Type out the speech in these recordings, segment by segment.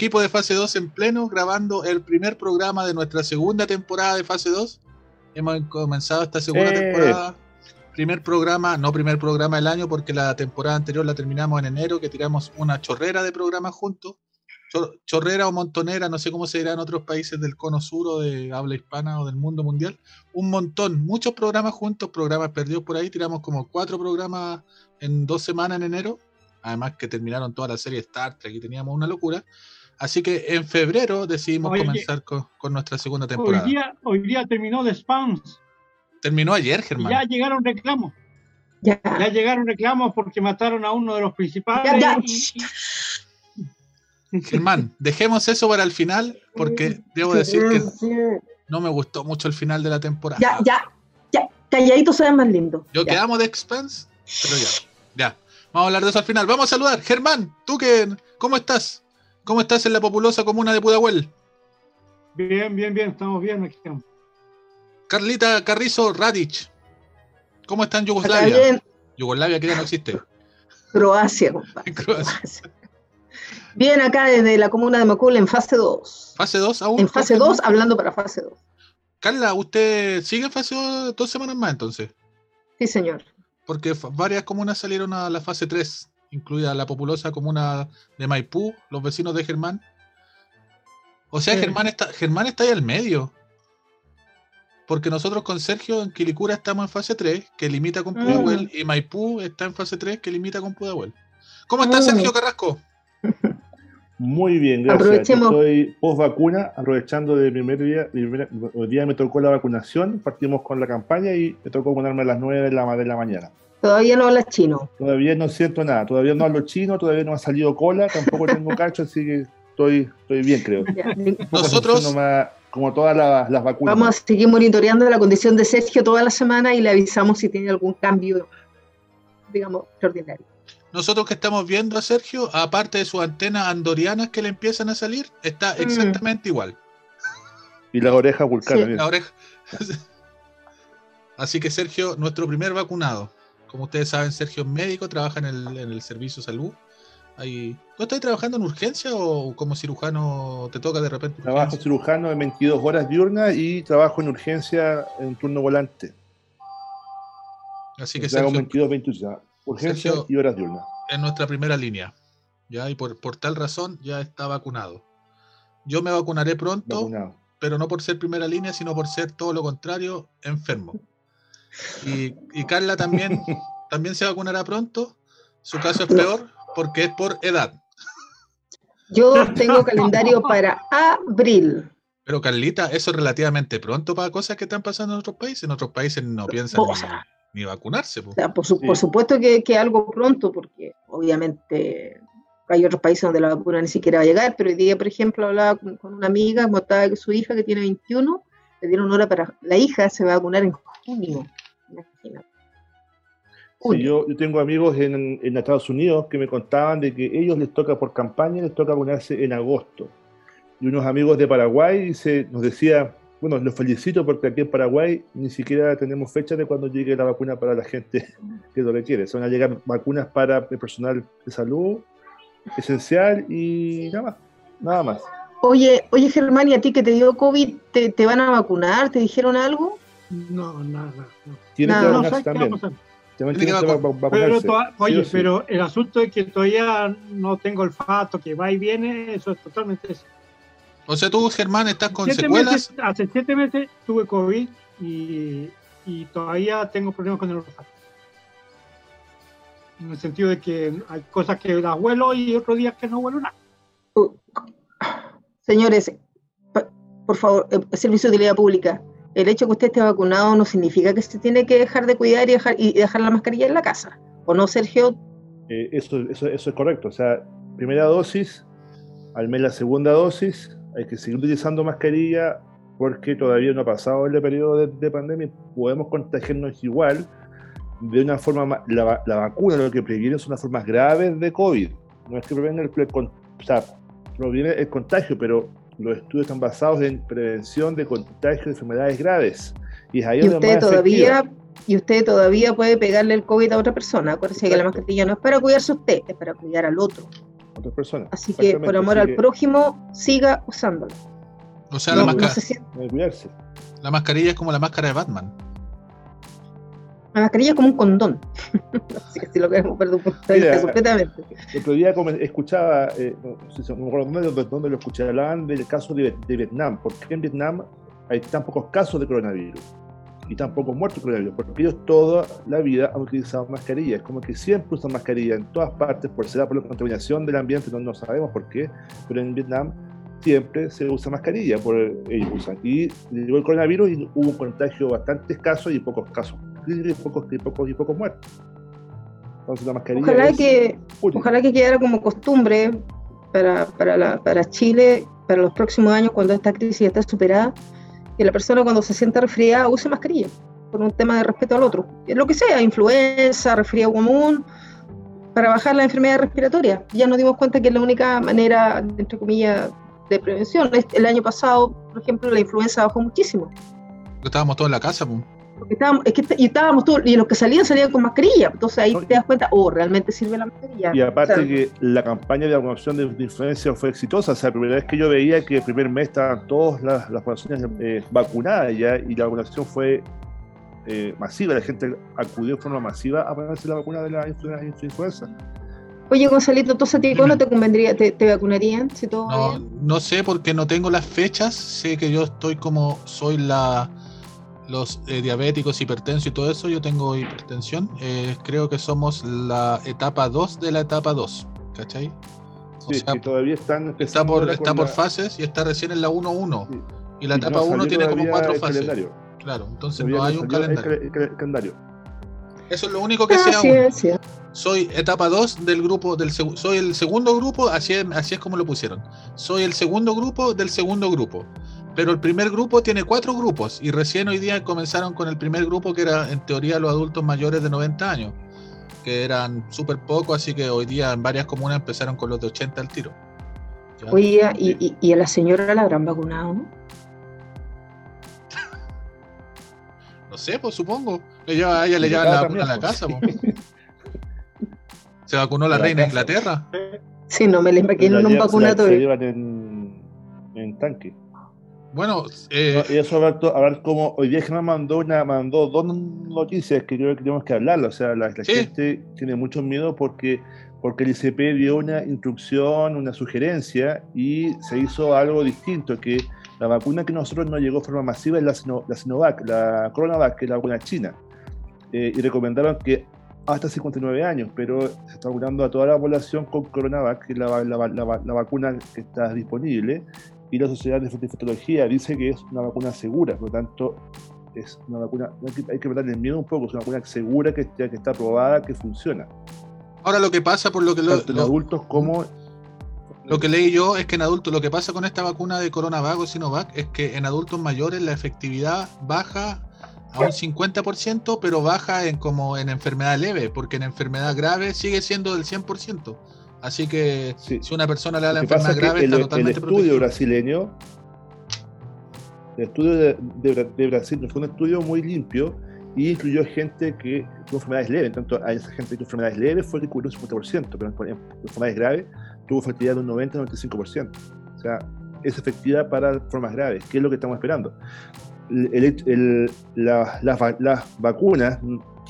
equipo de fase 2 en pleno, grabando el primer programa de nuestra segunda temporada de fase 2. Hemos comenzado esta segunda Eh. temporada. Primer programa, no primer programa del año, porque la temporada anterior la terminamos en enero, que tiramos una chorrera de programas juntos. Chor- Chorrera o montonera, no sé cómo se dirá en otros países del cono sur o de habla hispana o del mundo mundial. Un montón, muchos programas juntos, programas perdidos por ahí. Tiramos como cuatro programas en dos semanas en enero. Además que terminaron toda la serie Star Trek y teníamos una locura. Así que en febrero decidimos comenzar con, con nuestra segunda Hoy temporada. día, hoy día terminó de spams. Terminó ayer, Germán. ya llegaron reclamos. Ya. Ya llegaron reclamos porque mataron a uno de los principales. Ya, ya. y- Germán, dejemos eso para el final, porque debo decir que no me gustó mucho el final de la temporada. Ya, ya, ya. Calladito se ve más lindo. Yo Ya. que amo de Expanse, pero ya, ya. Vamos a hablar de eso al final. Vamos a saludar. Germán, ¿tú qué? ¿Cómo estás? ¿Cómo estás en la populosa comuna de Pudahuel? Bien, bien, bien, estamos bien aquí. estamos. Carlita Carrizo Radic. ¿Cómo está en Yugoslavia? bien, Yugoslavia que ya no existe. Croacia, compadre. Croacia. Bien, acá desde la comuna de Macul en fase 2. Fase 2 aún. En fase Germán? 2, hablando para fase 2. Carla, ¿usted sigue en fase 2 dos semanas más entonces? Sí, señor. Porque varias comunas salieron a la fase 3, incluida la populosa comuna de Maipú, los vecinos de Germán. O sea, Sí. Germán está, Germán está ahí al medio. Porque nosotros con Sergio en Quilicura estamos en fase 3, que limita con Ah. Pudahuel, y Maipú está en fase 3, que limita con Pudahuel. ¿Cómo está Ah. Sergio Carrasco? Muy bien, gracias. Aprovechemos. Estoy post vacuna, aprovechando de mi primer día. hoy día me tocó la vacunación, partimos con la campaña y me tocó vacunarme a las 9 de la, de la mañana. Todavía no hablas chino. Todavía no siento nada, todavía no hablo chino, todavía no ha salido cola, tampoco tengo cacho, así que estoy, estoy bien, creo. Ya, Nosotros- como todas las, las vacunas. Vamos a seguir monitoreando la condición de Sergio toda la semana y le avisamos si tiene algún cambio, digamos, extraordinario. Nosotros que estamos viendo a Sergio, aparte de sus antenas andorianas que le empiezan a salir, está Mm. exactamente igual. Y las orejas vulcanas. Sí. La oreja. Así que Sergio, nuestro primer vacunado. Como ustedes saben, Sergio es médico, trabaja en el, en el servicio de salud. Ahí... ¿Tú estás trabajando en urgencia o como cirujano te toca de repente? Trabajo cirujano de 22 horas diurnas y trabajo en urgencia en turno volante. Así que Sergio 22, 21. Urgencia Sergio- y horas diurnas. es nuestra primera línea. ¿ya? Y por, por tal razón ya está vacunado. Yo me vacunaré pronto, Vacunado. pero no por ser primera línea, sino por ser todo lo contrario, enfermo. Y, y Carla también, también se vacunará pronto. Su caso es peor porque es por edad. Yo tengo calendario para abril. Pero Carlita, eso es relativamente pronto para cosas que están pasando en otros países. En otros países no piensan O ni, sea, ni vacunarse. O sea, por, su- Sí. por supuesto que, que algo pronto, porque obviamente hay otros países donde la vacuna ni siquiera va a llegar, pero hoy día, por ejemplo, hablaba con, con una amiga, como estaba que su hija que tiene 21, le dieron hora para... La hija se va a vacunar en junio. Sí, yo, yo tengo amigos en, en Estados Unidos que me contaban de que ellos les toca por campaña, les toca vacunarse en agosto. Y unos amigos de Paraguay dice, nos decía, bueno, los felicito porque aquí en Paraguay ni siquiera tenemos fecha de cuando llegue la vacuna para la gente que lo requiere. Se van a llegar vacunas para el personal de salud esencial y nada más. Nada más. Oye, oye Germán, ¿y a ti que te dio COVID, te, te van a vacunar? ¿Te dijeron algo? No, nada. no. Tienen Nada, que no No vacunarse a también. Pero, sí oye, sí. pero el asunto es que todavía no tengo olfato, que va y viene, eso es totalmente eso. O sea, tú, Germán, estás con Siete secuelas. meses- hace siete meses tuve COVID y, y todavía tengo problemas con el olfato. En el sentido de que hay cosas que las huelo y otros días que no huelo nada. Uh, Señores, por favor, eh, servicio de utilidad pública. El hecho que usted esté vacunado no significa que se tiene que dejar de cuidar y dejar, y dejar la mascarilla en la casa. ¿O no, Sergio? Eh, eso, eso, es correcto. O sea, primera dosis, al mes la segunda dosis, hay que seguir utilizando mascarilla porque todavía no ha pasado el periodo de, de pandemia. Podemos contagiarnos igual de una forma más. La, la vacuna lo que previene son las formas graves de COVID. No es que prevenga el, el o sea, previene el contagio, pero los estudios están basados en prevención de contagio de enfermedades graves. Y es ahí Y donde usted efectiva. todavía, y usted todavía puede pegarle el COVID a otra persona. Acuérdese que la mascarilla no es para cuidarse usted, es para cuidar al otro. otras personas. Así que por amor al prójimo, siga usándolo. O sea, la, cuidarse. la mascarilla es como la máscara de Batman. La mascarilla es como un condón. Así que si lo queremos ver de un punto de vista completamente. El otro día escuchaba, eh, no, sé si me acuerdo dónde, dónde lo escuché, hablaban del caso de, de Vietnam. ¿Por qué en Vietnam hay tan pocos casos de coronavirus? y tampoco muertos coronavirus, porque ellos toda la vida han utilizado mascarillas, como que siempre usan mascarilla en todas partes, por será por la contaminación del ambiente, no, no sabemos por qué, pero en Vietnam siempre se usa mascarilla, por ellos usan. Y llegó el coronavirus y hubo un contagio bastante escaso y pocos casos, y pocos, y pocos, y pocos muertos. Entonces la mascarilla ojalá, que, ojalá que quedara como costumbre para, para, la, para Chile, para los próximos años, cuando esta crisis esté superada, que la persona cuando se sienta resfriada use mascarilla, por un tema de respeto al otro. Lo que sea, influenza, resfriado común, para bajar la enfermedad respiratoria. Ya nos dimos cuenta que es la única manera, entre comillas, de prevención. El año pasado, por ejemplo, la influenza bajó muchísimo. Estábamos todos en la casa, pues. Porque estábamos, es que y estábamos todos, y los que salían salían con mascarilla. Entonces ahí te das cuenta, oh, realmente sirve la mascarilla. Y aparte que la campaña de vacunación de, influencia fue exitosa. O sea, la primera vez que yo veía que el primer mes estaban todas las, las poblaciones eh, vacunadas ya, y la vacunación fue eh, masiva. La gente acudió de forma masiva a ponerse la vacuna de la influenza. Oye, Gonzalito, ¿tú a ti no te convendría, te, vacunarían si todo no, no sé porque no tengo las fechas. Sé que yo estoy como soy la los eh, diabéticos, hipertensos y todo eso, yo tengo hipertensión. Eh, creo que somos la etapa 2 de la etapa 2, ¿cachai? sí, que todavía están. Está por, está por fases y está recién en la 1-1. Y la etapa 1 tiene como cuatro fases. Claro, entonces no hay un calendario. Eso es lo único que ah, sea. Soy etapa 2 del grupo, del soy el segundo grupo, así así es como lo pusieron. Soy el segundo grupo del segundo grupo. Pero el primer grupo tiene cuatro grupos y recién hoy día comenzaron con el primer grupo que era en teoría los adultos mayores de 90 años, que eran súper pocos, así que hoy día en varias comunas empezaron con los de 80 al tiro. Oye, y, y, a la señora la habrán vacunado, ¿no? no sé, pues supongo. a ella le llevan la vacuna a la casa. Pues. Se vacunó la, reina de Inglaterra. Sí, no me la imagino en un vacunatorio. Se llevan en, en tanque. Bueno, eh, y eso a ver, cómo hoy día me mandó una mandó dos noticias que creo que tenemos que hablar. O sea, la, gente tiene mucho miedo porque porque el ICP dio una instrucción, una sugerencia y se hizo algo distinto que la vacuna que nosotros no llegó de forma masiva es la, la Sinovac, la Coronavac, que es la vacuna china. Eh, y recomendaron que hasta 59 años, pero se está vacunando a toda la población con Coronavac, que es la, la, la vacuna que está disponible, y la Sociedad de Infectología dice que es una vacuna segura, por lo tanto es una vacuna, hay que, hay miedo un poco, es una vacuna segura que, que está aprobada, que funciona. Ahora lo que pasa por lo que Tanto en adultos como lo que leí yo es que en adultos lo que pasa con esta vacuna de coronavac o Sinovac es que en adultos mayores la efectividad baja a un 50%, pero baja en como en enfermedad leve, porque en enfermedad grave sigue siendo del 100%. Así que si una persona le da la enfermedad grave, está totalmente El estudio brasileño, el estudio de, Brasil fue un estudio muy limpio y incluyó gente que tuvo enfermedades leves. Tanto a esa gente que tuvo enfermedades leves fue que cubrió un 50%, pero en enfermedades graves tuvo efectividad de un 90-95%. O sea, es efectividad para formas graves, que es lo que estamos esperando. las vacunas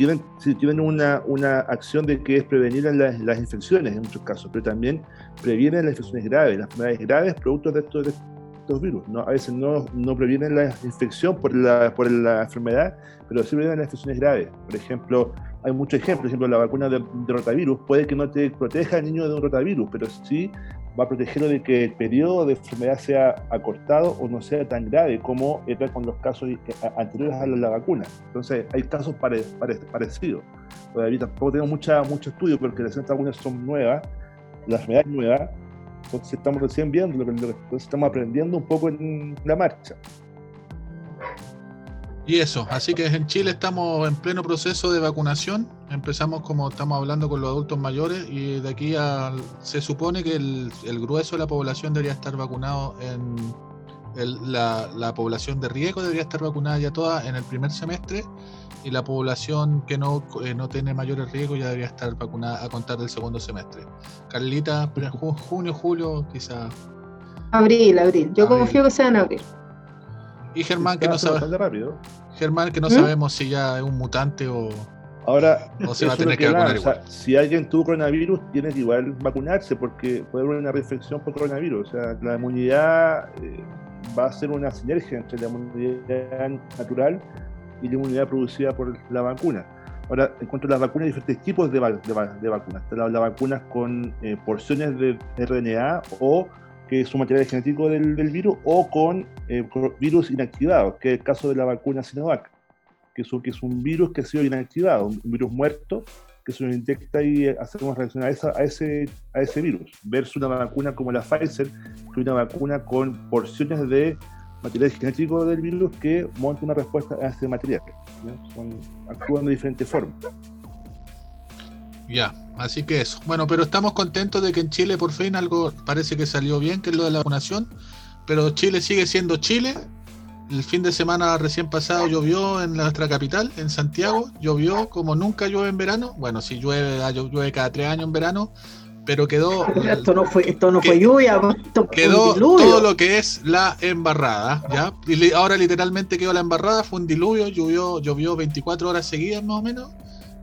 tienen, tienen una, una, acción de que es prevenir las, las, infecciones en muchos casos, pero también previenen las infecciones graves, las enfermedades graves producto de estos, de estos virus. ¿no? A veces no, no, previenen la infección por la, por la enfermedad, pero sí previenen las infecciones graves. Por ejemplo, hay muchos ejemplos, por ejemplo, la vacuna de, de, rotavirus puede que no te proteja al niño de un rotavirus, pero sí va a protegerlo de que el periodo de enfermedad sea acortado o no sea tan grave como era con los casos eh, anteriores a la, vacuna. Entonces, hay casos parecidos. Todavía tampoco tenemos mucha, mucho estudio porque las vacunas son nuevas, las enfermedades nuevas, entonces estamos recién viendo, entonces estamos aprendiendo un poco en la marcha. Y eso, así que en Chile estamos en pleno proceso de vacunación. Empezamos como estamos hablando con los adultos mayores y de aquí a, se supone que el, grueso de la población debería estar vacunado en la, población de riesgo debería estar vacunada ya toda en el primer semestre y la población que no, eh, no tiene mayores riesgos ya debería estar vacunada a contar del segundo semestre. Carlita, junio, julio, quizá. Abril, abril. Yo Abril. confío que sea en abril. Y Germán, que no sabe, rápido. Germán, que no sabemos si ya es un mutante o, Ahora, o se va a tener que vacunar va, o sea, igual. si alguien tuvo coronavirus, tiene que igual vacunarse porque puede haber una reinfección por coronavirus. O sea, la inmunidad eh, va a ser una sinergia entre la inmunidad natural y la inmunidad producida por la vacuna. Ahora, en cuanto a las vacunas, hay diferentes tipos de, va- de va- de vacunas. Están las, las vacunas con eh, porciones de RNA o que es un material genético del, virus o con eh, virus inactivados, que es el caso de la vacuna Sinovac que es, un- que es un virus que ha sido inactivado, un virus muerto, que se nos inyecta y eh, hacemos reaccionar a, esa- a ese, a ese virus, versus una vacuna como la Pfizer, que es una vacuna con porciones de material genético del virus que monta una respuesta a ese material. Son- actúan de diferentes formas. Ya, así que eso. Bueno, pero estamos contentos de que en Chile por fin algo parece que salió bien, que es lo de la vacunación. Pero Chile sigue siendo Chile. El fin de semana recién pasado llovió en nuestra capital, en Santiago. Llovió como nunca llueve en verano. Bueno, si llueve, ah, llueve cada tres años en verano. Pero quedó, Esto no fue, esto no fue lluvia, esto fue quedó todo lo que es la embarrada. ¿ya? Y ahora literalmente quedó la embarrada. Fue un diluvio, llovió, llovió 24 horas seguidas más o menos.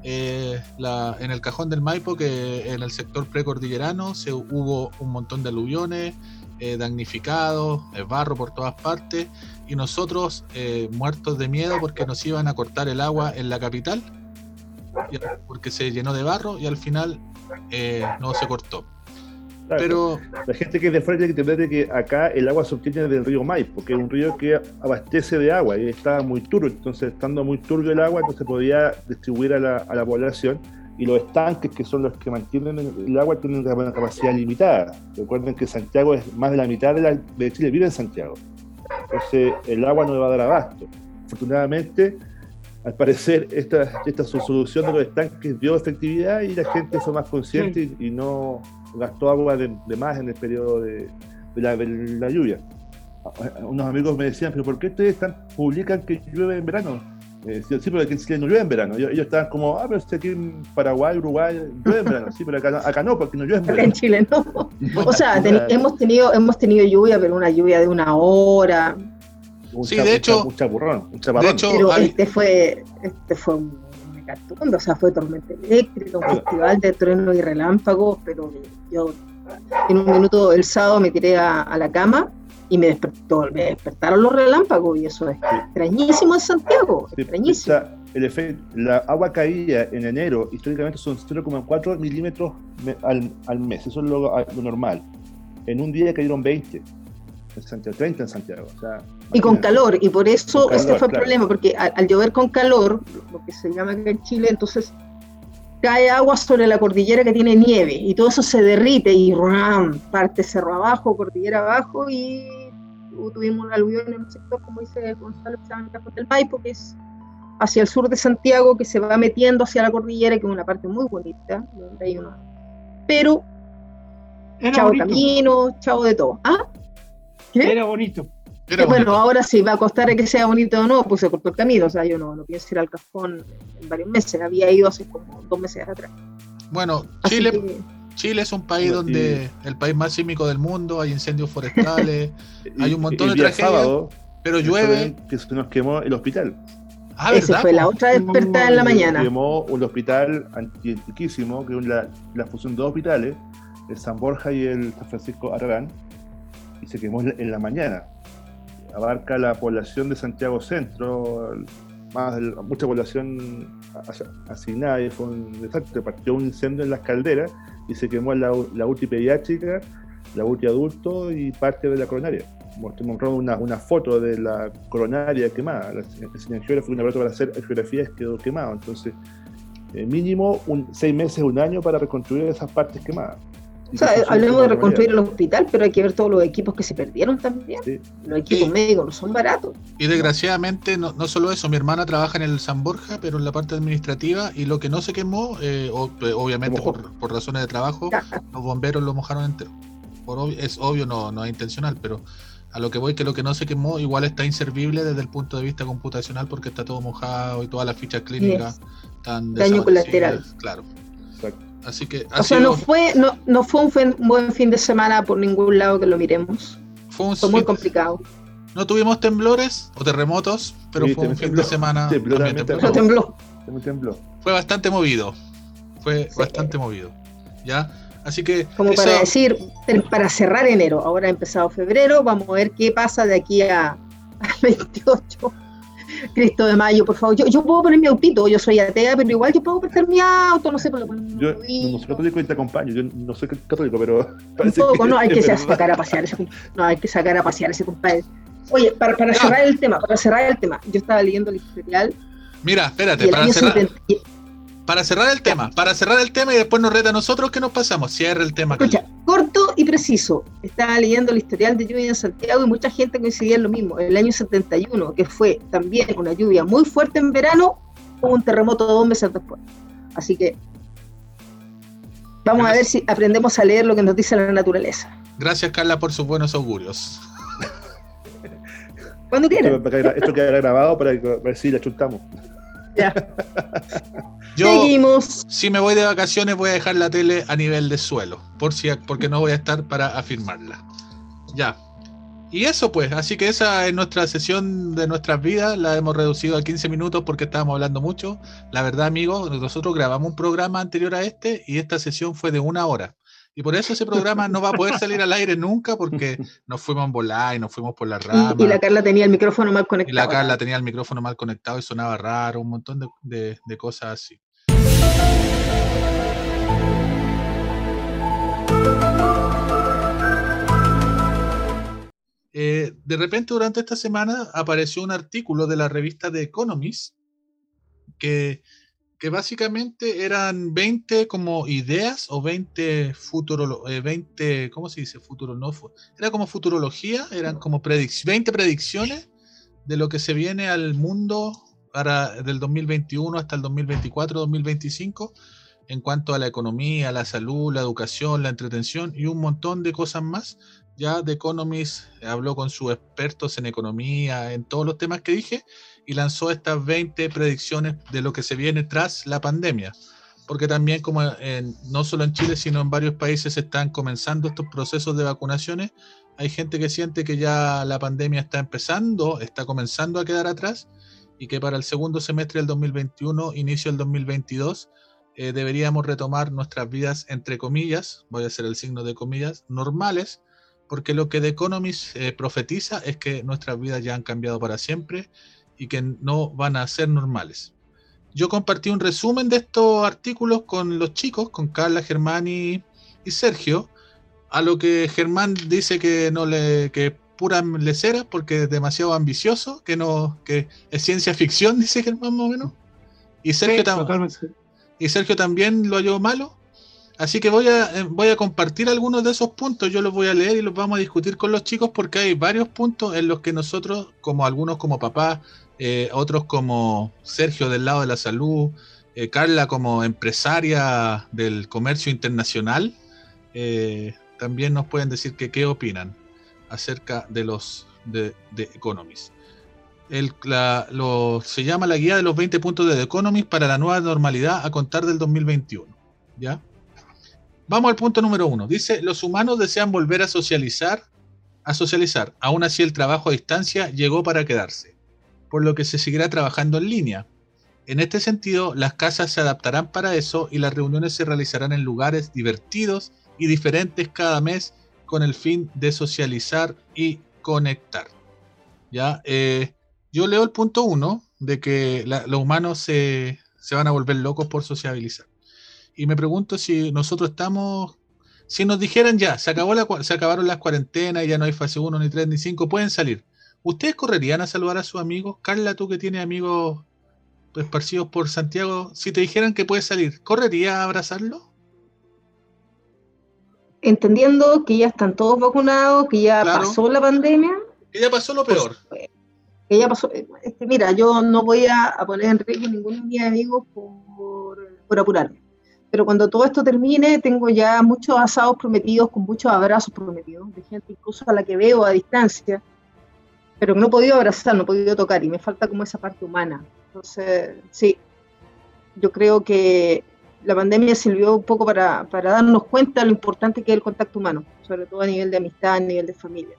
Eh, la- en el cajón del Maipo, que en el sector precordillerano se hubo un montón de aluviones, eh, damnificados, eh, barro por todas partes, y nosotros eh, muertos de miedo porque nos iban a cortar el agua en la capital, porque se llenó de barro y al final eh, no se cortó. Claro, Pero La gente que es de fuera tiene que entender de que acá el agua se obtiene del río Maipo, que es un río que abastece de agua y estaba muy turbio, entonces estando muy turbio el agua, entonces podía distribuir a la, a la población y los estanques que son los que mantienen el, agua tienen una capacidad limitada. Recuerden que Santiago es más de la mitad de, la, de Chile vive en Santiago, entonces el agua no le va a dar abasto. Afortunadamente, al parecer esta, esta solución de los estanques dio efectividad y la gente fue más consciente y, y no gastó agua de, de más en el periodo de, de la, de la lluvia. Unos amigos me decían, pero ¿por qué ustedes están, publican que llueve en verano? Eh, sí, pero aquí en Chile no llueve en verano. Ellos, ellos estaban como, ah, pero si aquí en Paraguay, Uruguay, llueve en verano. Sí, pero acá, no- acá no, porque no llueve en Acá en verano. Chile no. O sea, ten- hemos tenido hemos tenido lluvia, pero una lluvia de una hora. Un Sí, cha- de un hecho- un chapurrón, un chaparrón. de hecho, Pero hay- este fue este fue un o sea, fue tormenta eléctrica, un festival de truenos y relámpagos, pero yo en un minuto el sábado me tiré a, a la cama y me despertó, me despertaron los relámpagos y eso es extrañísimo en Santiago, Sí, extrañísimo. está- el efecto, la agua caída en enero históricamente son 0,4 milímetros me- al, al mes, eso es lo, lo normal. En un día cayeron 20 en Santiago, 30 en Santiago. o sea, Y con calor, y por eso calor, este fue el claro. problema, porque al, al llover con calor, lo que se llama acá en Chile, entonces cae agua sobre la cordillera que tiene nieve, y todo eso se derrite y ¡ram! parte cerro abajo, cordillera abajo, y tu- tuvimos un aluvión en un sector, como dice Gonzalo, que se llama el Cajón del Maipo, que es hacia el sur de Santiago, que se va metiendo hacia la cordillera, que es una parte muy bonita, donde hay una... Pero, Era chao bonito. camino, chao de todo. ¿Ah? ¿Qué? Era bonito. Era bueno, bonito. ahora sí va a costar que sea bonito o no, pues se cortó el camino. O sea, yo no, no pienso ir al cajón en varios meses. Había ido hace como dos meses atrás. Bueno, Así Chile, que, Chile es un país donde el país más sísmico del mundo, hay incendios forestales, hay un montón de tragedias, sábado, pero llueve. que se nos quemó el hospital. Ah, esa ¿verdad? fue la otra despertada en la Se mañana. quemó un hospital anti- antiquísimo, que es la, la fusión de dos hospitales, el San Borja y el San Francisco Aragán, y se quemó en la mañana. Abarca la población de Santiago Centro, más mucha población asignada, y fue un desastre. Partió un incendio en las calderas y se quemó la, la UTI pediátrica, la UTI adulto y parte de la coronaria. Mostrando una, una foto de la coronaria quemada. La, el geógrafo, una para hacer geografías quedó quemado. Entonces, eh, mínimo un, seis meses, un año para reconstruir esas partes quemadas. Y O sea, hablemos de reconstruir el hospital, pero hay que ver todos los equipos que se perdieron también. Sí. Los equipos Sí. médicos no son baratos. Y desgraciadamente, no, no solo eso, mi hermana trabaja en el San Borja, pero en la parte administrativa, y lo que no se quemó, eh, o- eh, obviamente por, por razones de trabajo, los bomberos lo mojaron entero. Por obvio- es obvio, no, no es intencional, pero A lo que voy, que lo que no se quemó igual está inservible desde el punto de vista computacional porque está todo mojado y todas las fichas clínicas están Daño colateral. Claro. Así que. O sea, no fue, no, no fue un, buen fin de semana por ningún lado que lo miremos. Fue, muy complicado. No tuvimos temblores o terremotos, pero fue un fin de semana. Tembló, tembló. tembló. Fue bastante movido. Fue bastante movido. ¿Ya? Así que. Como para decir, para cerrar enero, ahora ha empezado febrero, vamos a ver qué pasa de aquí a, 28. Cristo de Mayo, por favor. Yo, yo puedo poner mi autito, yo soy atea, pero igual yo puedo prestar mi auto, no sé. Pero, yo no soy católico y te acompaño, yo no soy católico, pero. Un poco, no, hay que sacar a pasear ese No, hay que sacar a pasear ese compadre. Oye, para, para cerrar el tema, para cerrar el tema, yo estaba leyendo el historial. Mira, espérate, para cerrar para cerrar el tema, para cerrar el tema y después nos reta a nosotros que nos pasamos. Cierra el tema. Escucha, corto y preciso. Estaba leyendo el historial de lluvia en Santiago y mucha gente coincidía en lo mismo. En el año 71, que fue también una lluvia muy fuerte en verano, hubo un terremoto dos meses después. Así que vamos a ver si aprendemos a leer lo que nos dice la naturaleza. Gracias, Carla, por sus buenos augurios. Cuando quieras. Esto, queda grabado para ver si la chutamos. Ya. Yo, si me voy de vacaciones, voy a dejar la tele a nivel de suelo, por si, porque no voy a estar para afirmarla. Ya. Y eso pues, así que esa es nuestra sesión de nuestras vidas, la hemos reducido a 15 minutos porque estábamos hablando mucho. La verdad, amigos, nosotros grabamos un programa anterior a este y esta sesión fue de una hora. Y por eso ese programa no va a poder salir al aire nunca porque nos fuimos en volar y nos fuimos por la rama. Y, la Carla tenía el micrófono mal conectado. Y la Carla tenía el micrófono mal conectado y sonaba raro, un montón de, de cosas así. Eh, de repente durante esta semana apareció un artículo de la revista The Economist que, que básicamente eran 20 como ideas o 20 futuro, 20, eh, ¿cómo se dice? Futuro no, era como futurología, eran como 20 predicciones de lo que se viene al mundo para del 2021 hasta el 2024-2025 en cuanto a la economía, la salud, la educación, la entretención y un montón de cosas más. Ya The Economist habló con sus expertos en economía, en todos los temas que dije, y lanzó estas 20 predicciones de lo que se viene tras la pandemia. Porque también, como en, no solo en Chile, sino en varios países están comenzando estos procesos de vacunaciones, hay gente que siente que ya la pandemia está empezando, está comenzando a quedar atrás, y que para el segundo semestre del 2021, inicio del 2022, eh, deberíamos retomar nuestras vidas, entre comillas, voy a hacer el signo de comillas, normales, porque lo que The Economist eh, profetiza es que nuestras vidas ya han cambiado para siempre y que no van a ser normales. Yo compartí un resumen de estos artículos con los chicos, con Carla, Germán y, Sergio, a lo que Germán dice que no le que pura lecera porque es demasiado ambicioso, que no que es ciencia ficción, dice Germán más o menos. Y Sergio, y Sergio también lo halló malo. Así que voy a, eh, voy a compartir algunos de esos puntos, yo los voy a leer y los vamos a discutir con los chicos porque hay varios puntos en los que nosotros, como algunos como papá, eh, otros como Sergio del lado de la salud, eh, Carla como empresaria del comercio internacional, también nos pueden decir que qué opinan acerca de los de, de Economist se llama la guía de los 20 puntos de The Economist para la nueva normalidad a contar del 2021. ¿Ya? Vamos al punto número uno. Dice, los humanos desean volver a socializar, a socializar. Aún así el trabajo a distancia llegó para quedarse, por lo que se seguirá trabajando en línea. En este sentido, las casas se adaptarán para eso y las reuniones se realizarán en lugares divertidos y diferentes cada mes con el fin de socializar y conectar. ¿Ya? Eh, yo leo el punto uno de que los humanos se, van a volver locos por sociabilizar. Y me pregunto si nosotros estamos, si nos dijeran ya, se, acabó se acabaron las cuarentenas, ya no hay fase 1, ni 3, ni 5, pueden salir. ¿Ustedes correrían a saludar a sus amigos? Carla, tú que tienes amigos esparcidos por Santiago, si te dijeran que puedes salir, ¿correría a abrazarlo? Entendiendo que ya están todos vacunados, que ya pasó la pandemia. Que ya pasó lo peor que ya pasó. Este, mira, yo no voy a, poner en riesgo ninguno de mis amigos por, por apurarme. pero cuando todo esto termine, tengo ya muchos asados prometidos, con muchos abrazos prometidos, de gente incluso a la que veo a distancia, pero no he podido abrazar, no he podido tocar, y me falta como esa parte humana. Entonces, sí, yo creo que la pandemia sirvió un poco para, para darnos cuenta de lo importante que es el contacto humano, sobre todo a nivel de amistad, a nivel de familia.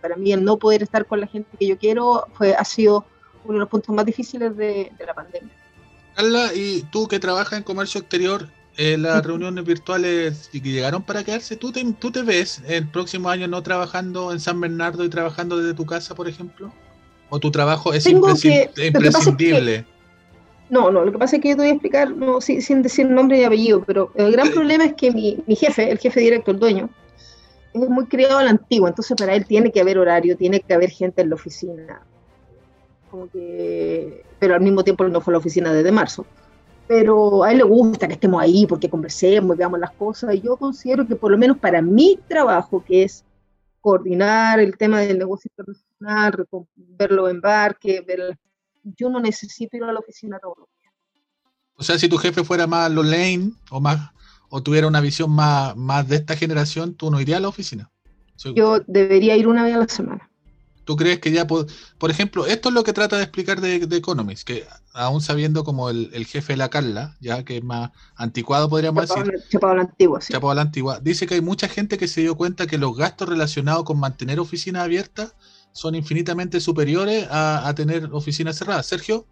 Para mí el no poder estar con la gente que yo quiero fue, ha sido uno de los puntos más difíciles de, de la pandemia. Carla, y tú que trabajas en comercio exterior, eh, las reuniones virtuales que llegaron para quedarse, ¿tú te, ¿tú te ves el próximo año no trabajando en San Bernardo y trabajando desde tu casa, por ejemplo? ¿O tu trabajo es Tengo imprescin- que- imprescindible? No, no, lo que pasa es que yo te voy a explicar no, sin, sin decir nombre y apellido, pero el gran problema es que mi, mi jefe, el jefe directo, el dueño, es muy criado a la antigua, entonces para él tiene que haber horario, tiene que haber gente en la oficina. Como que, pero al mismo tiempo él no fue a la oficina desde marzo. Pero a él le gusta que estemos ahí porque conversemos y veamos las cosas. Y yo considero que por lo menos para mi trabajo, que es coordinar el tema del negocio internacional, recom- ver los embarques, ver yo no necesito ir a la oficina todos los días. O sea, si tu jefe fuera más lane o más o tuviera una visión más, más de esta generación, tú no irías a la oficina. Soy- Yo debería ir una vez a la semana. ¿Tú crees que ya, po- por ejemplo, esto es lo que trata de explicar de, de Economist, que aún sabiendo como el, el jefe de la Carla, ya que es más anticuado, podríamos Chapado, decir, chapado a la antigua, sí. chapado a la antigua, dice que hay mucha gente que se dio cuenta que los gastos relacionados con mantener oficinas abiertas son infinitamente superiores a, a tener oficinas cerradas. Sergio,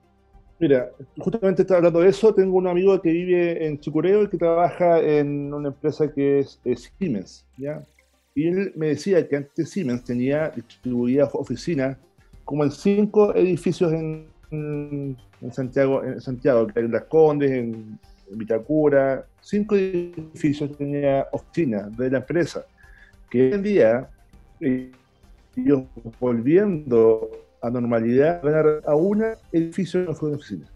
Mira, justamente estaba hablando de eso. Tengo un amigo que vive en Chicureo y que trabaja en una empresa que es, es Siemens, ¿ya? Y él me decía que antes Siemens tenía distribuidas oficinas como en cinco edificios en, en Santiago, en Santiago, en Las Condes, en, en Vitacura, cinco edificios tenía oficinas de la empresa. Que hoy en día, eh, ellos volviendo a normalidad, van a, a un edificio en una oficina.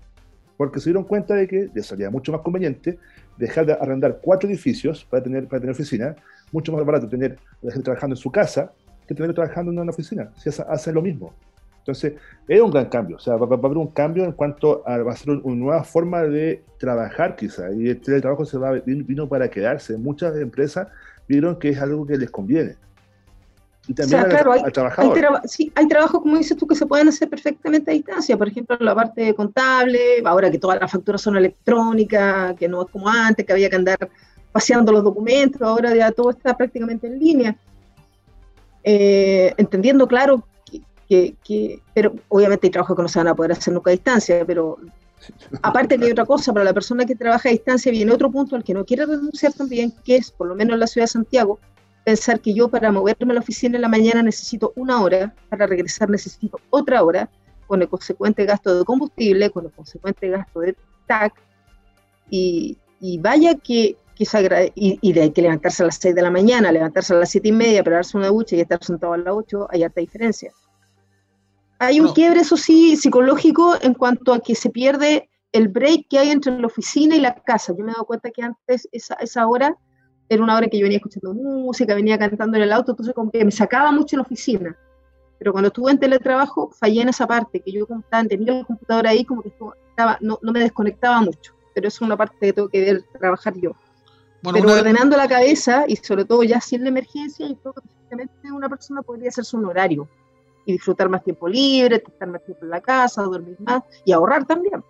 Porque se dieron cuenta de que les salía mucho más conveniente dejar de arrendar cuatro edificios para tener, para tener oficina, mucho más barato tener la gente trabajando en su casa que tenerlo trabajando en una oficina. Si hace lo mismo. Entonces, es un gran cambio. O sea, va, va a haber un cambio en cuanto a va a ser un- una nueva forma de trabajar, quizá. Y el teletrabajo se va, vino para quedarse. Muchas empresas vieron que es algo que les conviene. Y también sea, al, claro, hay- al Hay, trabajador. traba- sí, hay trabajos, como dices tú, que se pueden hacer perfectamente a distancia. Por ejemplo, la parte contable, ahora que todas las facturas son electrónicas, que no es como antes, que había que andar paseando los documentos, ahora ya todo está prácticamente en línea. Eh, entendiendo, claro, que, pero obviamente hay trabajos que no se van a poder hacer nunca a distancia, pero aparte que hay otra cosa, para la persona que trabaja a distancia viene otro punto al que no quiere renunciar también, que es, por lo menos en la ciudad de Santiago, pensar que yo para moverme a la oficina en la mañana necesito una hora, para regresar necesito otra hora, con el consecuente gasto de combustible, con el consecuente gasto de TAC, y, vaya que, que se y, y de que levantarse a las 6 de la mañana, levantarse a las 7 y media, prepararse una ducha y estar sentado a las 8, hay harta diferencia. Hay un No. quiebre, eso sí, psicológico en cuanto a que se pierde el break que hay entre la oficina y la casa. Yo me he dado cuenta que antes esa, esa hora era una hora que yo venía escuchando música, venía cantando en el auto, entonces como que me sacaba mucho en la oficina. Pero cuando estuve en teletrabajo, fallé en esa parte, que yo como tenía el computador ahí, como que estaba, no, no me desconectaba mucho. Pero eso es una parte que tengo que ver, trabajar yo. bueno, Pero una- ordenando la cabeza, y sobre todo ya sin la emergencia, yo creo que perfectamente una persona podría hacerse un horario y disfrutar más tiempo libre, estar más tiempo en la casa, dormir más y ahorrar también.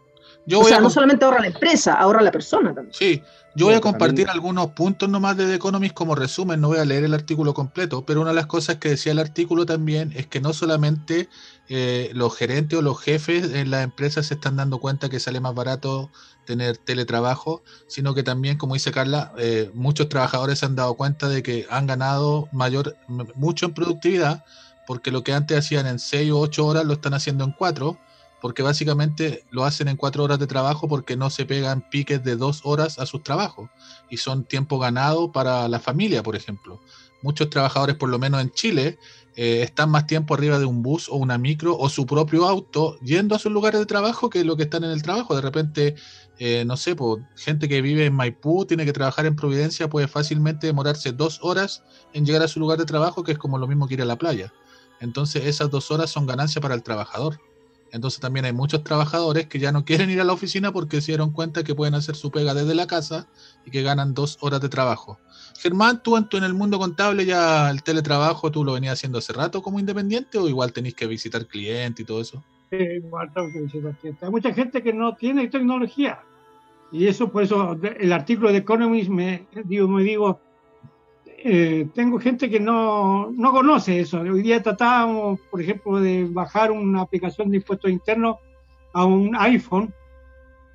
yo o sea, a no solamente ahorra la empresa, ahorra la persona también. Sí, yo voy a compartir también- algunos puntos nomás de The Economist como resumen, no voy a leer el artículo completo, pero una de las cosas que decía el artículo también es que no solamente eh, los gerentes o los jefes en las empresas se están dando cuenta que sale más barato tener teletrabajo, sino que también, como dice Carla, eh, muchos trabajadores se han dado cuenta de que han ganado mayor, mucho en productividad, porque lo que antes hacían en 6 o 8 horas lo están haciendo en 4 porque básicamente lo hacen en cuatro horas de trabajo porque no se pegan piques de dos horas a sus trabajos y son tiempo ganado para la familia, por ejemplo. Muchos trabajadores, por lo menos en Chile, eh, están más tiempo arriba de un bus o una micro o su propio auto yendo a sus lugares de trabajo que lo que están en el trabajo. De repente, eh, no sé, pues, gente que vive en Maipú, tiene que trabajar en Providencia, puede fácilmente demorarse dos horas en llegar a su lugar de trabajo, que es como lo mismo que ir a la playa. Entonces, esas dos horas son ganancia para el trabajador Entonces también hay muchos trabajadores que ya no quieren ir a la oficina porque se dieron cuenta que pueden hacer su pega desde la casa y que ganan dos horas de trabajo. Germán, tú en, en el mundo contable ya el teletrabajo, ¿tú lo venías haciendo hace rato como independiente o igual tenéis que visitar clientes y todo eso? igual tengo que visitar clientes. Hay mucha gente que no tiene tecnología. Y eso, por eso, el artículo de Economist me digo, me digo eh, tengo gente que no, no, conoce eso. Hoy día tratábamos, por ejemplo, de bajar una aplicación de impuestos internos a un iPhone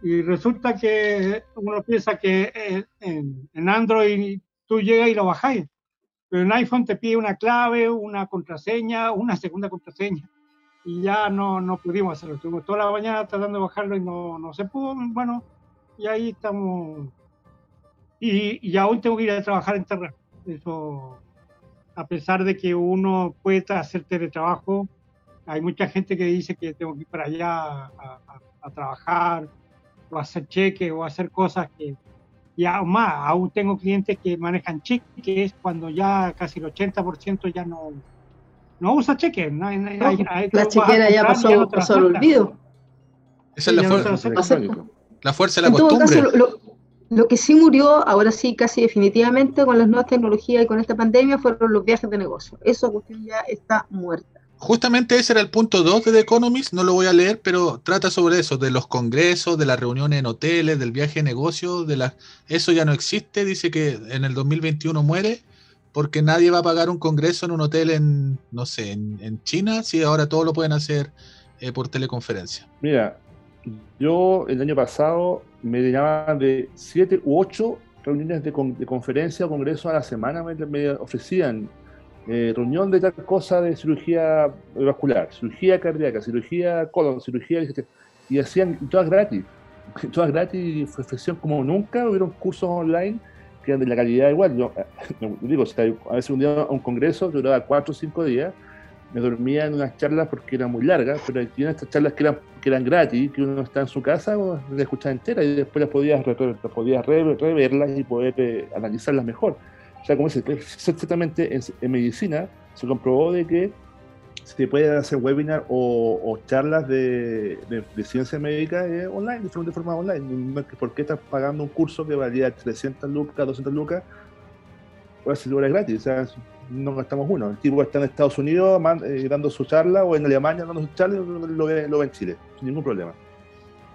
y resulta que uno piensa que eh, en, en Android tú llegas y lo bajáis, pero en iPhone te pide una clave, una contraseña, una segunda contraseña y ya no, no pudimos hacerlo. Estuvimos toda la mañana tratando de bajarlo y no, no se pudo. Bueno, y ahí estamos. Y, y aún tengo que ir a trabajar en terreno. Eso, a pesar de que uno puede hacer teletrabajo, hay mucha gente que dice que tengo que ir para allá a, trabajar o hacer cheques o hacer cosas que, y aún más, aún tengo clientes que manejan cheques, que es cuando ya casi el 80% ya no, no usa cheques. No, la chequera ya pasó, pasó el olvido. Esa es la, fuerza, la fuerza de la costumbre. Lo que sí murió, ahora sí, casi definitivamente, con las nuevas tecnologías y con esta pandemia, fueron los viajes de negocio. Esa cuestión ya está muerta. Justamente ese era el punto 2 de The Economist, no lo voy a leer, pero trata sobre eso, de los congresos, de las reuniones en hoteles, del viaje de negocio, de las... eso ya no existe, dice que en el 2021 muere, porque nadie va a pagar un congreso en un hotel en, no sé, en, China, si ahora todo lo pueden hacer eh, por teleconferencia. Mira, yo el año pasado me llamaban de siete u ocho reuniones de, conferencia o congreso a la semana, me, ofrecían eh, reunión de tal cosa de cirugía vascular, cirugía cardíaca, cirugía colon, cirugía, y hacían todas gratis, todas gratis, ofrecían como nunca, hubieron cursos online que eran de la calidad igual. Yo, digo, a veces un día un congreso duraba cuatro o cinco días, me dormía en unas charlas porque eran muy largas, pero tiene estas charlas que eran, que eran gratis, que uno está en su casa, o las escuchaba entera y después las podías, podías reverlas y poder eh, analizarlas mejor. O sea, como dice, exactamente en, medicina se comprobó de que se pueden hacer webinar o, charlas de, de, ciencia médica eh, online, de forma, de online. ¿Por qué estás pagando un curso que valía 300 lucas, 200 lucas? Pues si lo gratis. O sea, no gastamos uno. El tipo está en Estados Unidos eh, dando su charla o en Alemania dando su charla y lo ve, lo ve en Chile, sin ningún problema.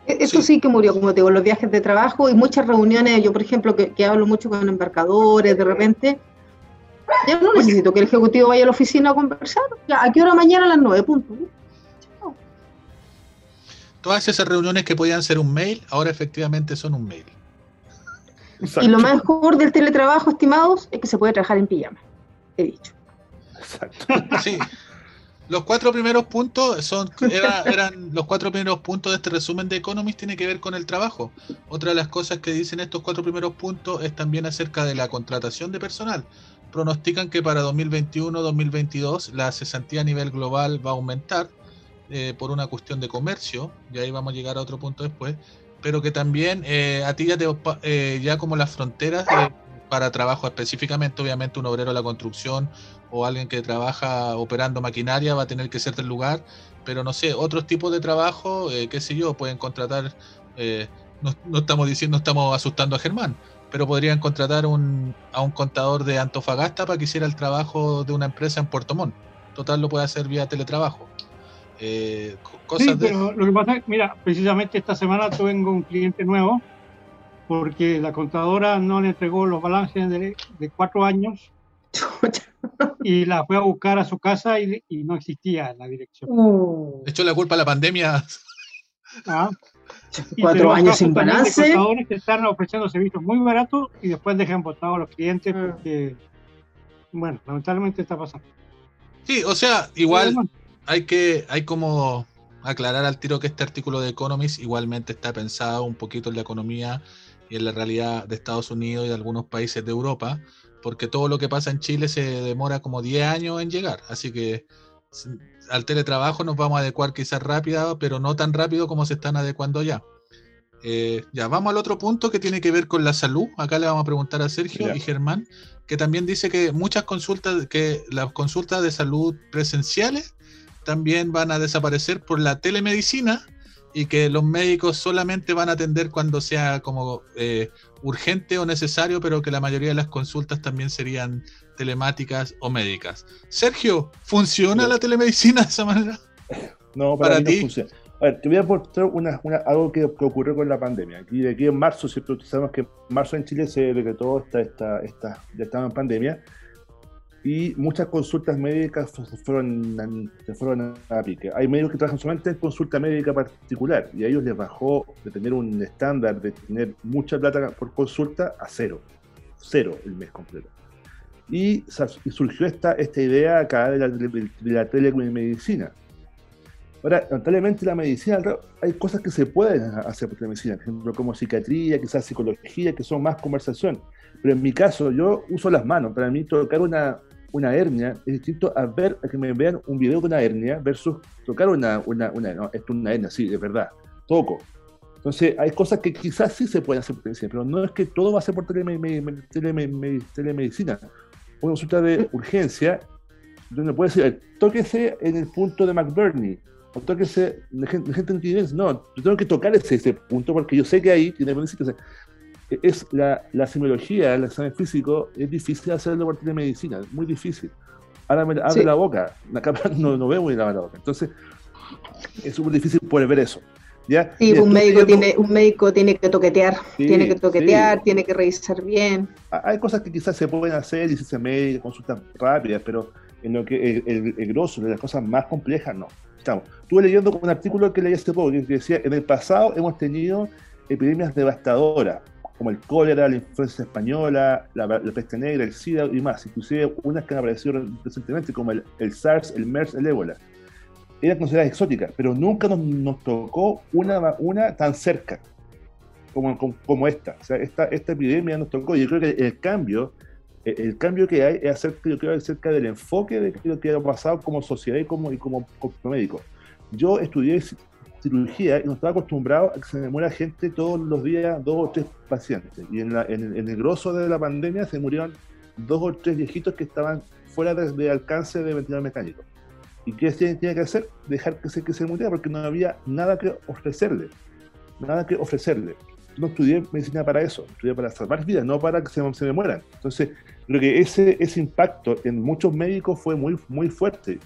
E-, eso sí. que murió, como te digo, los viajes de trabajo y muchas reuniones. Yo, por ejemplo, que, hablo mucho con embarcadores, de repente, ya no necesito que el ejecutivo vaya a la oficina a conversar. ¿A qué hora mañana? A las nueve, punto. Todas esas reuniones que podían ser un mail, ahora efectivamente son un mail. Y lo mejor del teletrabajo, estimados, es que se puede trabajar en pijama he dicho. Exacto. Sí. Los cuatro primeros puntos son eran los cuatro primeros puntos de este resumen de Economist tiene que ver con el trabajo. Otra de las cosas que dicen estos cuatro primeros puntos es también acerca de la contratación de personal. Pronostican que para 2021-2022 la cesantía a nivel global va a aumentar eh, por una cuestión de comercio, y ahí vamos a llegar a otro punto después, pero que también eh, a ti ya, te, eh, ya como las fronteras para trabajo específicamente, obviamente un obrero de la construcción o alguien que trabaja operando maquinaria va a tener que ser del lugar, pero no sé, otros tipos de trabajo, eh, qué sé yo, pueden contratar, eh, no, estamos diciendo, estamos asustando a Germán, pero podrían contratar un, a un contador de Antofagasta para que hiciera el trabajo de una empresa en Puerto Montt. Total, lo puede hacer vía teletrabajo. Eh, cosas sí, pero lo que pasa es, mira, precisamente esta semana tengo un cliente nuevo porque la contadora no le entregó los balances de, cuatro años y la fue a buscar a su casa y, no existía en la dirección. Uh. echó la culpa a la pandemia. Ah. Cuatro años sin balance. contadores que están ofreciendo servicios muy baratos y después dejan votados a los clientes ah. porque, bueno, lamentablemente está pasando. Sí, o sea, igual hay que, hay como aclarar al tiro que este artículo de Economist igualmente está pensado un poquito en la economía y en la realidad de Estados Unidos y de algunos países de Europa, porque todo lo que pasa en Chile se demora como 10 años en llegar, así que al teletrabajo nos vamos a adecuar quizás rápido, pero no tan rápido como se están adecuando ya. Eh, ya, vamos al otro punto que tiene que ver con la salud. Acá le vamos a preguntar a Sergio y Germán, que también dice que muchas consultas, que las consultas de salud presenciales también van a desaparecer por la telemedicina y que los médicos solamente van a atender cuando sea como eh, urgente o necesario, pero que la mayoría de las consultas también serían telemáticas o médicas. Sergio, ¿funciona la telemedicina de esa manera? No, para, ti. No funciona. A ver, te voy a mostrar una, algo que, ocurrió con la pandemia. Aquí, de aquí en marzo, ¿cierto? Sabemos que en marzo en Chile se decretó esta, esta, esta, ya estaba en pandemia y muchas consultas médicas fueron, fueron a pique. Hay médicos que trabajan solamente en consulta médica particular y a ellos les bajó de tener un estándar de tener mucha plata por consulta a cero, cero el mes completo. Y, surgió esta, esta idea acá de la, de la telemedicina. Ahora, lamentablemente la medicina, hay cosas que se pueden hacer por telemedicina, por ejemplo, como psiquiatría, quizás psicología, que son más conversación. Pero en mi caso, yo uso las manos. Para mí, tocar una, una hernia es distinto a ver, a que me vean un video de una hernia versus tocar una, una, una no, es una hernia, sí, de verdad, toco. Entonces, hay cosas que quizás sí se pueden hacer por telemedicina, pero no es que todo va a ser por telemedicina. Una consulta de urgencia, donde puede decir, tóquese en el punto de McBurney, o tóquese, la gente, gente no tiene no, yo tengo que tocar ese, ese punto porque yo sé que ahí tiene beneficios es la, la semiología, el examen físico, es difícil hacerlo por telemedicina, es muy difícil. Ahora me abre la boca, la capa no, no veo muy la boca. Entonces, es muy difícil poder ver eso. ¿ya? Sí, un médico, tiene, un médico tiene que toquetear, tiene que toquetear, tiene que revisar bien. Hay cosas que quizás se pueden hacer y si se médico, consultas rápidas, pero en lo que el, el, grosso de las cosas más complejas, no. Estamos. Estuve leyendo un artículo que leí hace poco que decía, en el pasado hemos tenido epidemias devastadoras, como el cólera, la influencia española, la, peste negra, el SIDA y más, inclusive unas que han aparecido recientemente como el, SARS, el MERS, el ébola. Eran consideradas exóticas, pero nunca nos, tocó una, una tan cerca como, como, esta. O sea, esta, esta epidemia nos tocó yo creo que el cambio, el, cambio que hay es acerca, yo creo, acerca del enfoque de lo que ha pasado como sociedad y como, y como, como médico. Yo estudié cirugía y no estaba acostumbrado a que se me muera gente todos los días, dos o tres pacientes. Y en, el grosso de la pandemia se murieron dos o tres viejitos que estaban fuera de, alcance de ventilador mecánico. ¿Y qué tenía que hacer? Dejar que se, que se muriera porque no había nada que ofrecerle. Nada que ofrecerle. no estudié medicina para eso, estudié para salvar vidas, no para que se, se me mueran. Entonces, creo que ese, ese impacto en muchos médicos fue muy, muy fuerte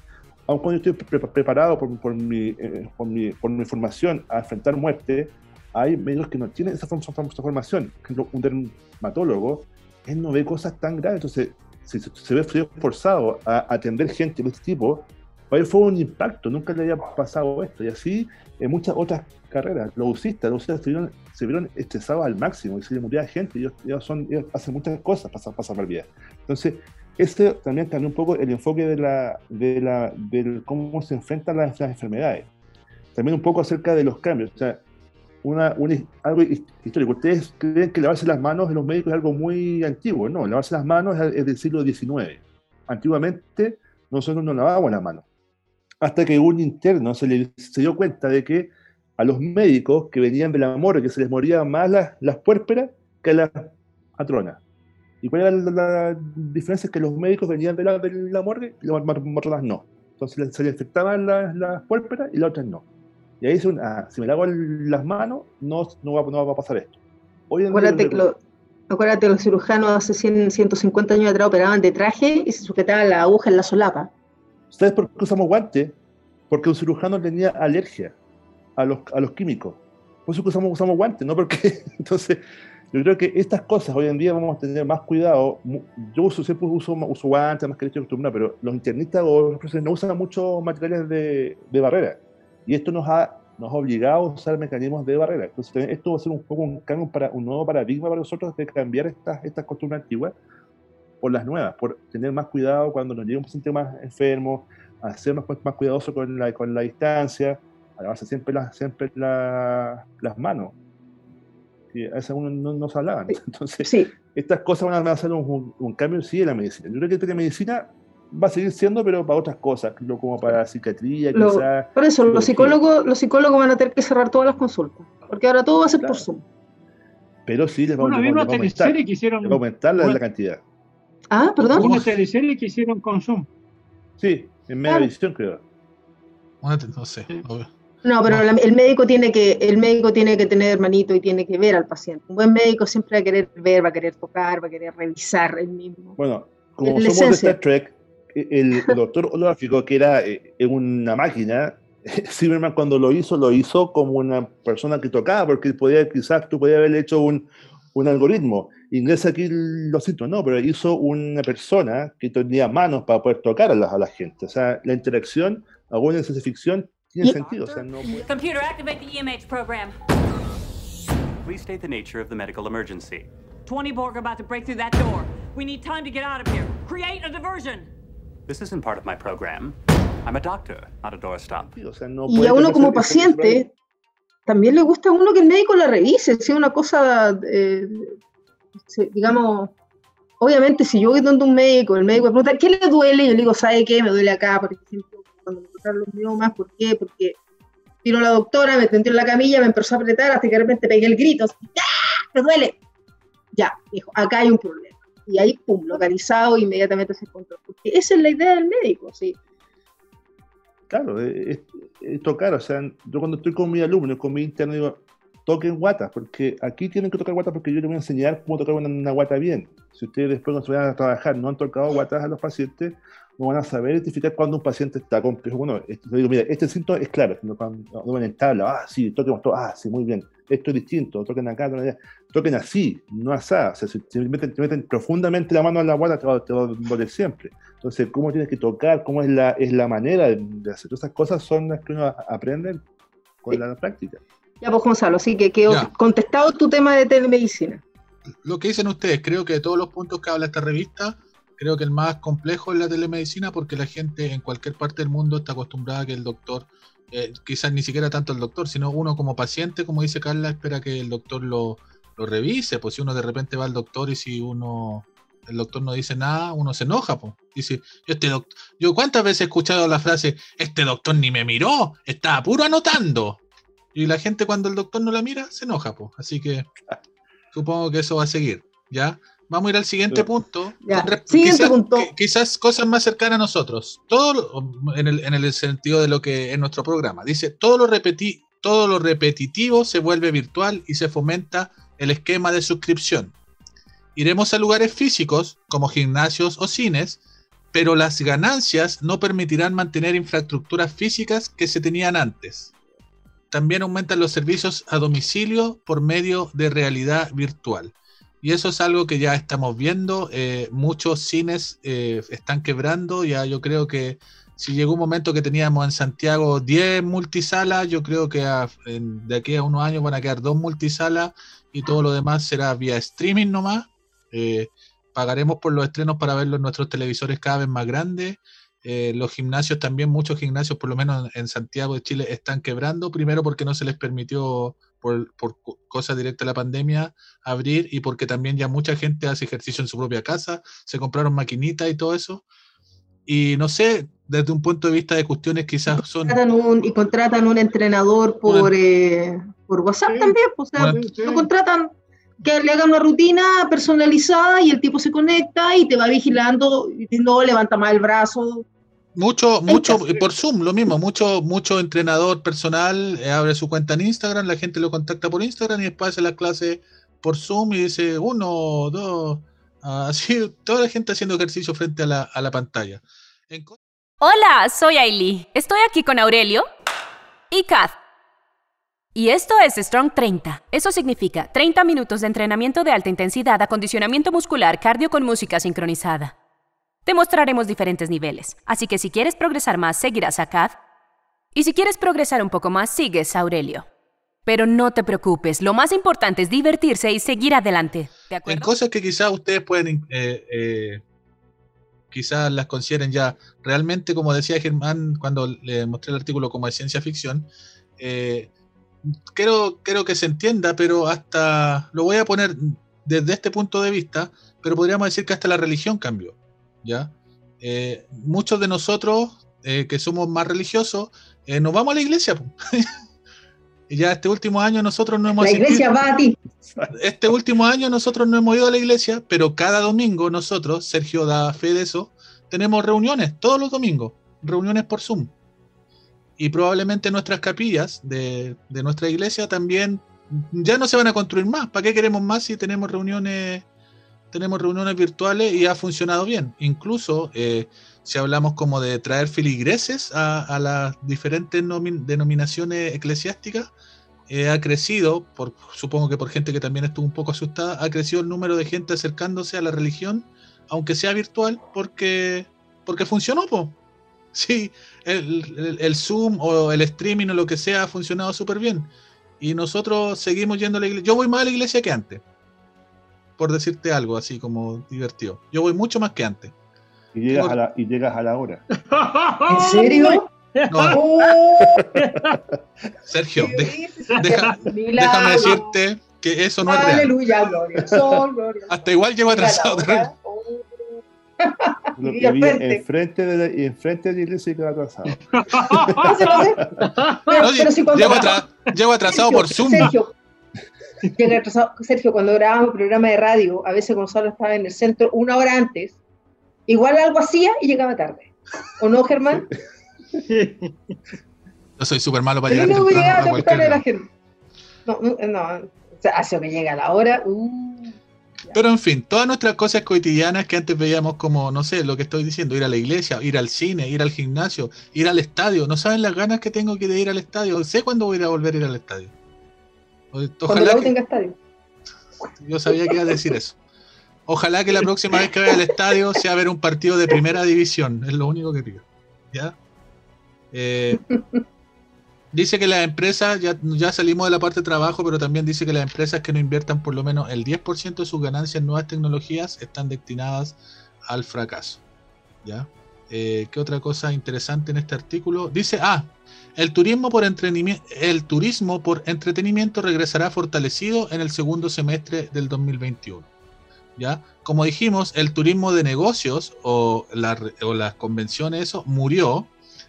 aun cuando estoy preparado por, por, mi, eh, por, mi, por, mi, formación a enfrentar muerte, hay médicos que no tienen esa, formación. Por ejemplo, un dermatólogo, él no ve cosas tan graves, entonces si se, ve forzado a atender gente de este tipo, para él fue un impacto, nunca le había pasado esto. Y así en muchas otras carreras, los usistas, los usistas se vieron, se vieron estresados al máximo y se le moría gente, ellos, ellos, son, ellos hacen muchas cosas para, para salvar vidas. Entonces, este también cambió un poco el enfoque de, la, de, la, cómo se enfrentan las, enfermedades. También un poco acerca de los cambios. O sea, una, algo histórico. Ustedes creen que lavarse las manos en los médicos es algo muy antiguo. No, lavarse las manos es, del siglo XIX. Antiguamente nosotros no lavábamos las manos. Hasta que un interno se, le, se dio cuenta de que a los médicos que venían de la morgue, que se les morían más las, las puérperas que las matronas. ¿Y cuál era la, diferencia? Que los médicos venían de la, de la morgue y las morras no. Entonces se les infectaban las, las y las otras no. Y ahí dice, ah, si me lavo las manos, no, no, va, no va a pasar esto. Hoy acuérdate, que lo, acuérdate, los cirujanos hace 100, 150 años atrás operaban de traje y se sujetaban la aguja en la solapa. ¿Sabes por qué usamos guantes? Porque un cirujano tenía alergia a los, a los químicos. Por eso usamos, usamos guantes, ¿no? Porque entonces yo creo que estas cosas hoy en día vamos a tener más cuidado. Yo uso, siempre uso, uso guantes, más que acostumbrado, pero los internistas o los no usan muchos materiales de, barrera. Y esto nos ha, nos obligado a usar mecanismos de barrera. Entonces, esto va a ser un poco un cambio para un nuevo paradigma para nosotros de cambiar estas, estas costumbres antiguas por las nuevas, por tener más cuidado cuando nos llegue un paciente más enfermo, ser más, más cuidadoso con la, con la distancia, lavarse siempre, siempre las manos que a veces uno no, se hablaban. Entonces, estas cosas van a hacer un, cambio sí en la medicina. Yo creo que la medicina va a seguir siendo, pero para otras cosas, como para psiquiatría, quizás. Por eso, los psicólogos, los psicólogos van a tener que cerrar todas las consultas, porque ahora todo va a ser por Zoom. Pero sí les va, bueno, a aumentar, que hicieron, aumentar la, cantidad. Ah, perdón. Una teleserie que hicieron con Zoom. Sí, en media edición creo. no sé. No, pero el médico tiene que el médico tiene que tener hermanito y tiene que ver al paciente. Un buen médico siempre va a querer ver, va a querer tocar, va a querer revisar el mismo. Bueno, como somos de Star Trek, el doctor holográfico, que era eh, una máquina, Zimmerman cuando lo hizo, lo hizo como una persona que tocaba, porque podía, quizás tú podías haber hecho un, un algoritmo. Ingresa aquí lo siento, no, pero hizo una persona que tenía manos para poder tocar a la, a la gente. O sea, la interacción, en ciencia ficción, tiene sentido. O sea, no Computer, activate the EMH program. Please state the nature of the medical emergency. 20 Borg about to break through that door. We need time to get out of here. Create a diversion. This isn't part of my program. I'm a doctor, not a doorstop. O sea, no y a uno como paciente también le gusta a uno que el médico la revise, si es una cosa, eh, digamos, obviamente si yo voy donde un médico, el médico me pregunta, ¿qué le duele? Yo le digo, ¿sabe qué? Me duele acá, por ejemplo, los miomas, ¿por qué? Porque vino la doctora, me tendió en la camilla, me empezó a apretar hasta que de repente pegué el grito, ¡ah! ¡Me duele! Ya, dijo, acá hay un problema. Y ahí, pum, localizado, inmediatamente se encontró. Porque esa es la idea del médico, ¿sí? Claro, es, tocar, o sea, yo cuando estoy con mis alumnos, con mi interno, digo, toquen guatas, porque aquí tienen que tocar guatas porque yo les voy a enseñar cómo tocar una, guata bien. Si ustedes después cuando se vayan a trabajar no han tocado guatas a los pacientes, no van a saber identificar cuando un paciente está complejo. Bueno, este, digo, mira, este síntoma es claro, no, no, van en tabla, ah, sí, toquemos todo, ah, sí, muy bien, esto es distinto, toquen acá, toquen allá, toquen así, no así, o sea, si te meten, meten, profundamente la mano en la guata, te va, te va a doler siempre. Entonces, cómo tienes que tocar, cómo es la, es la manera de, hacer todas esas cosas son las que uno aprende con la práctica. Ya, pues Gonzalo, así que quedó contestado tu tema de telemedicina. Lo que dicen ustedes, creo que de todos los puntos que habla esta revista, creo que el más complejo es la telemedicina porque la gente en cualquier parte del mundo está acostumbrada a que el doctor, eh, quizás ni siquiera tanto el doctor, sino uno como paciente, como dice Carla, espera que el doctor lo, revise, pues si uno de repente va al doctor y si uno el doctor no dice nada, uno se enoja, pues. Dice, este doctor, yo cuántas veces he escuchado la frase, este doctor ni me miró, estaba puro anotando. Y la gente cuando el doctor no la mira, se enoja, pues. Así que supongo que eso va a seguir, ¿ya? Vamos a ir al siguiente punto. Siguiente quizás, punto. Quizás cosas más cercanas a nosotros. Todo en el, sentido de lo que es nuestro programa. Dice, todo lo, repeti, todo lo repetitivo se vuelve virtual y se fomenta el esquema de suscripción. Iremos a lugares físicos como gimnasios o cines, pero las ganancias no permitirán mantener infraestructuras físicas que se tenían antes. También aumentan los servicios a domicilio por medio de realidad virtual. Y eso es algo que ya estamos viendo. Eh, muchos cines eh, están quebrando. Ya yo creo que si llegó un momento que teníamos en Santiago 10 multisalas, yo creo que de aquí a unos años van a quedar dos multisalas y todo lo demás será vía streaming nomás. Eh, pagaremos por los estrenos para verlo en nuestros televisores cada vez más grandes. los gimnasios también, muchos gimnasios, por lo menos en Santiago de Chile, están quebrando. Primero porque no se les permitió por, por cosas directas de la pandemia, abrir y porque también ya mucha gente hace ejercicio en su propia casa, se compraron maquinitas y todo eso. Y no sé, desde un punto de vista de cuestiones quizás son... y contratan un entrenador por, eh, por WhatsApp también, pues, o sea, lo contratan que le haga una rutina personalizada y el tipo se conecta y te va vigilando, y no levanta más el brazo, mucho, mucho, por Zoom, lo mismo, mucho, mucho entrenador personal eh, abre su cuenta en Instagram, la gente lo contacta por Instagram y después hace la clase por Zoom y dice uno, dos, así, toda la gente haciendo ejercicio frente a la, a la pantalla. Hola, soy Ailey. Estoy aquí con Aurelio y Kath. Y esto es Strong 30. Eso significa 30 minutos de entrenamiento de alta intensidad, acondicionamiento muscular, cardio con música sincronizada. Te mostraremos diferentes niveles, así que si quieres progresar más, seguirás a Kat. Y si quieres progresar un poco más, sigues a Aurelio. Pero no te preocupes, lo más importante es divertirse y seguir adelante. En cosas que quizás ustedes pueden, eh, eh, quizás las consideren ya realmente, como decía Germán cuando le mostré el artículo como de ciencia ficción, eh, que se entienda, pero hasta lo voy a poner desde este punto de vista, pero podríamos decir que hasta la religión cambió. ¿Ya? Eh, muchos de nosotros eh, que somos más religiosos eh, nos vamos a la iglesia. y ya este último año nosotros no hemos... La iglesia va a ti. Este último año nosotros no hemos ido a la iglesia, pero cada domingo nosotros, Sergio da fe de eso, tenemos reuniones todos los domingos, reuniones por Zoom. y probablemente nuestras capillas de, de nuestra iglesia también ya no se van a construir más. ¿Para qué queremos más si tenemos reuniones, tenemos reuniones virtuales y ha funcionado bien? Incluso eh, si hablamos como de traer filigreses a, a las diferentes nomin- denominaciones eclesiásticas, eh, ha crecido, por, supongo que por gente que también estuvo un poco asustada, ha crecido el número de gente acercándose a la religión, aunque sea virtual, porque, porque funcionó, po. Sí, el, el- el Zoom o el streaming o lo que sea ha funcionado súper bien. Y nosotros seguimos yendo a la iglesia. Yo voy más a la iglesia que antes. Por decirte algo así como divertido. Yo voy mucho más que antes. Y llegas, a la, y llegas a la hora. ¿En serio? No, ¡Oh! Sergio, déjame decirte que eso no es real. Aleluya, gloria sol, gloria Hasta igual llego sol. atrasado. Oh. Lo Y que vi frente. enfrente de la, y enfrente de la iglesia y atrasado. Pero, No, pero si atra- llego atrasado por Zoom. Sergio, atrasado. Sergio, cuando grabábamos el programa de radio, a veces Gonzalo estaba en el centro una hora antes, igual algo hacía y llegaba tarde. ¿O no, Germán? Yo soy súper malo para llegar no temprano a la gente. No, no, no. O sea, hace que llega la hora. uh, Pero en fin, todas nuestras cosas cotidianas que antes veíamos como, no sé, lo que estoy diciendo, ir a la iglesia, ir al cine, ir al gimnasio, ir al estadio. No saben las ganas que tengo que de ir al estadio. Sé cuándo voy a ir a volver a ir al estadio. Cuando Ojalá U que- tenga estadio. yo sabía que iba a decir eso. Ojalá que la próxima vez que vaya al estadio sea ver un partido de primera división. Es lo único que pido. ¿Ya? Eh, dice que las empresas, ya, ya salimos de la parte de trabajo, pero también dice que las empresas que no inviertan por lo menos el 10% de sus ganancias en nuevas tecnologías están destinadas al fracaso. ¿Ya? Eh, ¿Qué otra cosa interesante en este artículo? Dice, ah, el turismo por el turismo por entretenimiento regresará fortalecido en el segundo semestre del 2021. ¿Ya? Como dijimos, el turismo de negocios o, la- o las convenciones, eso murió.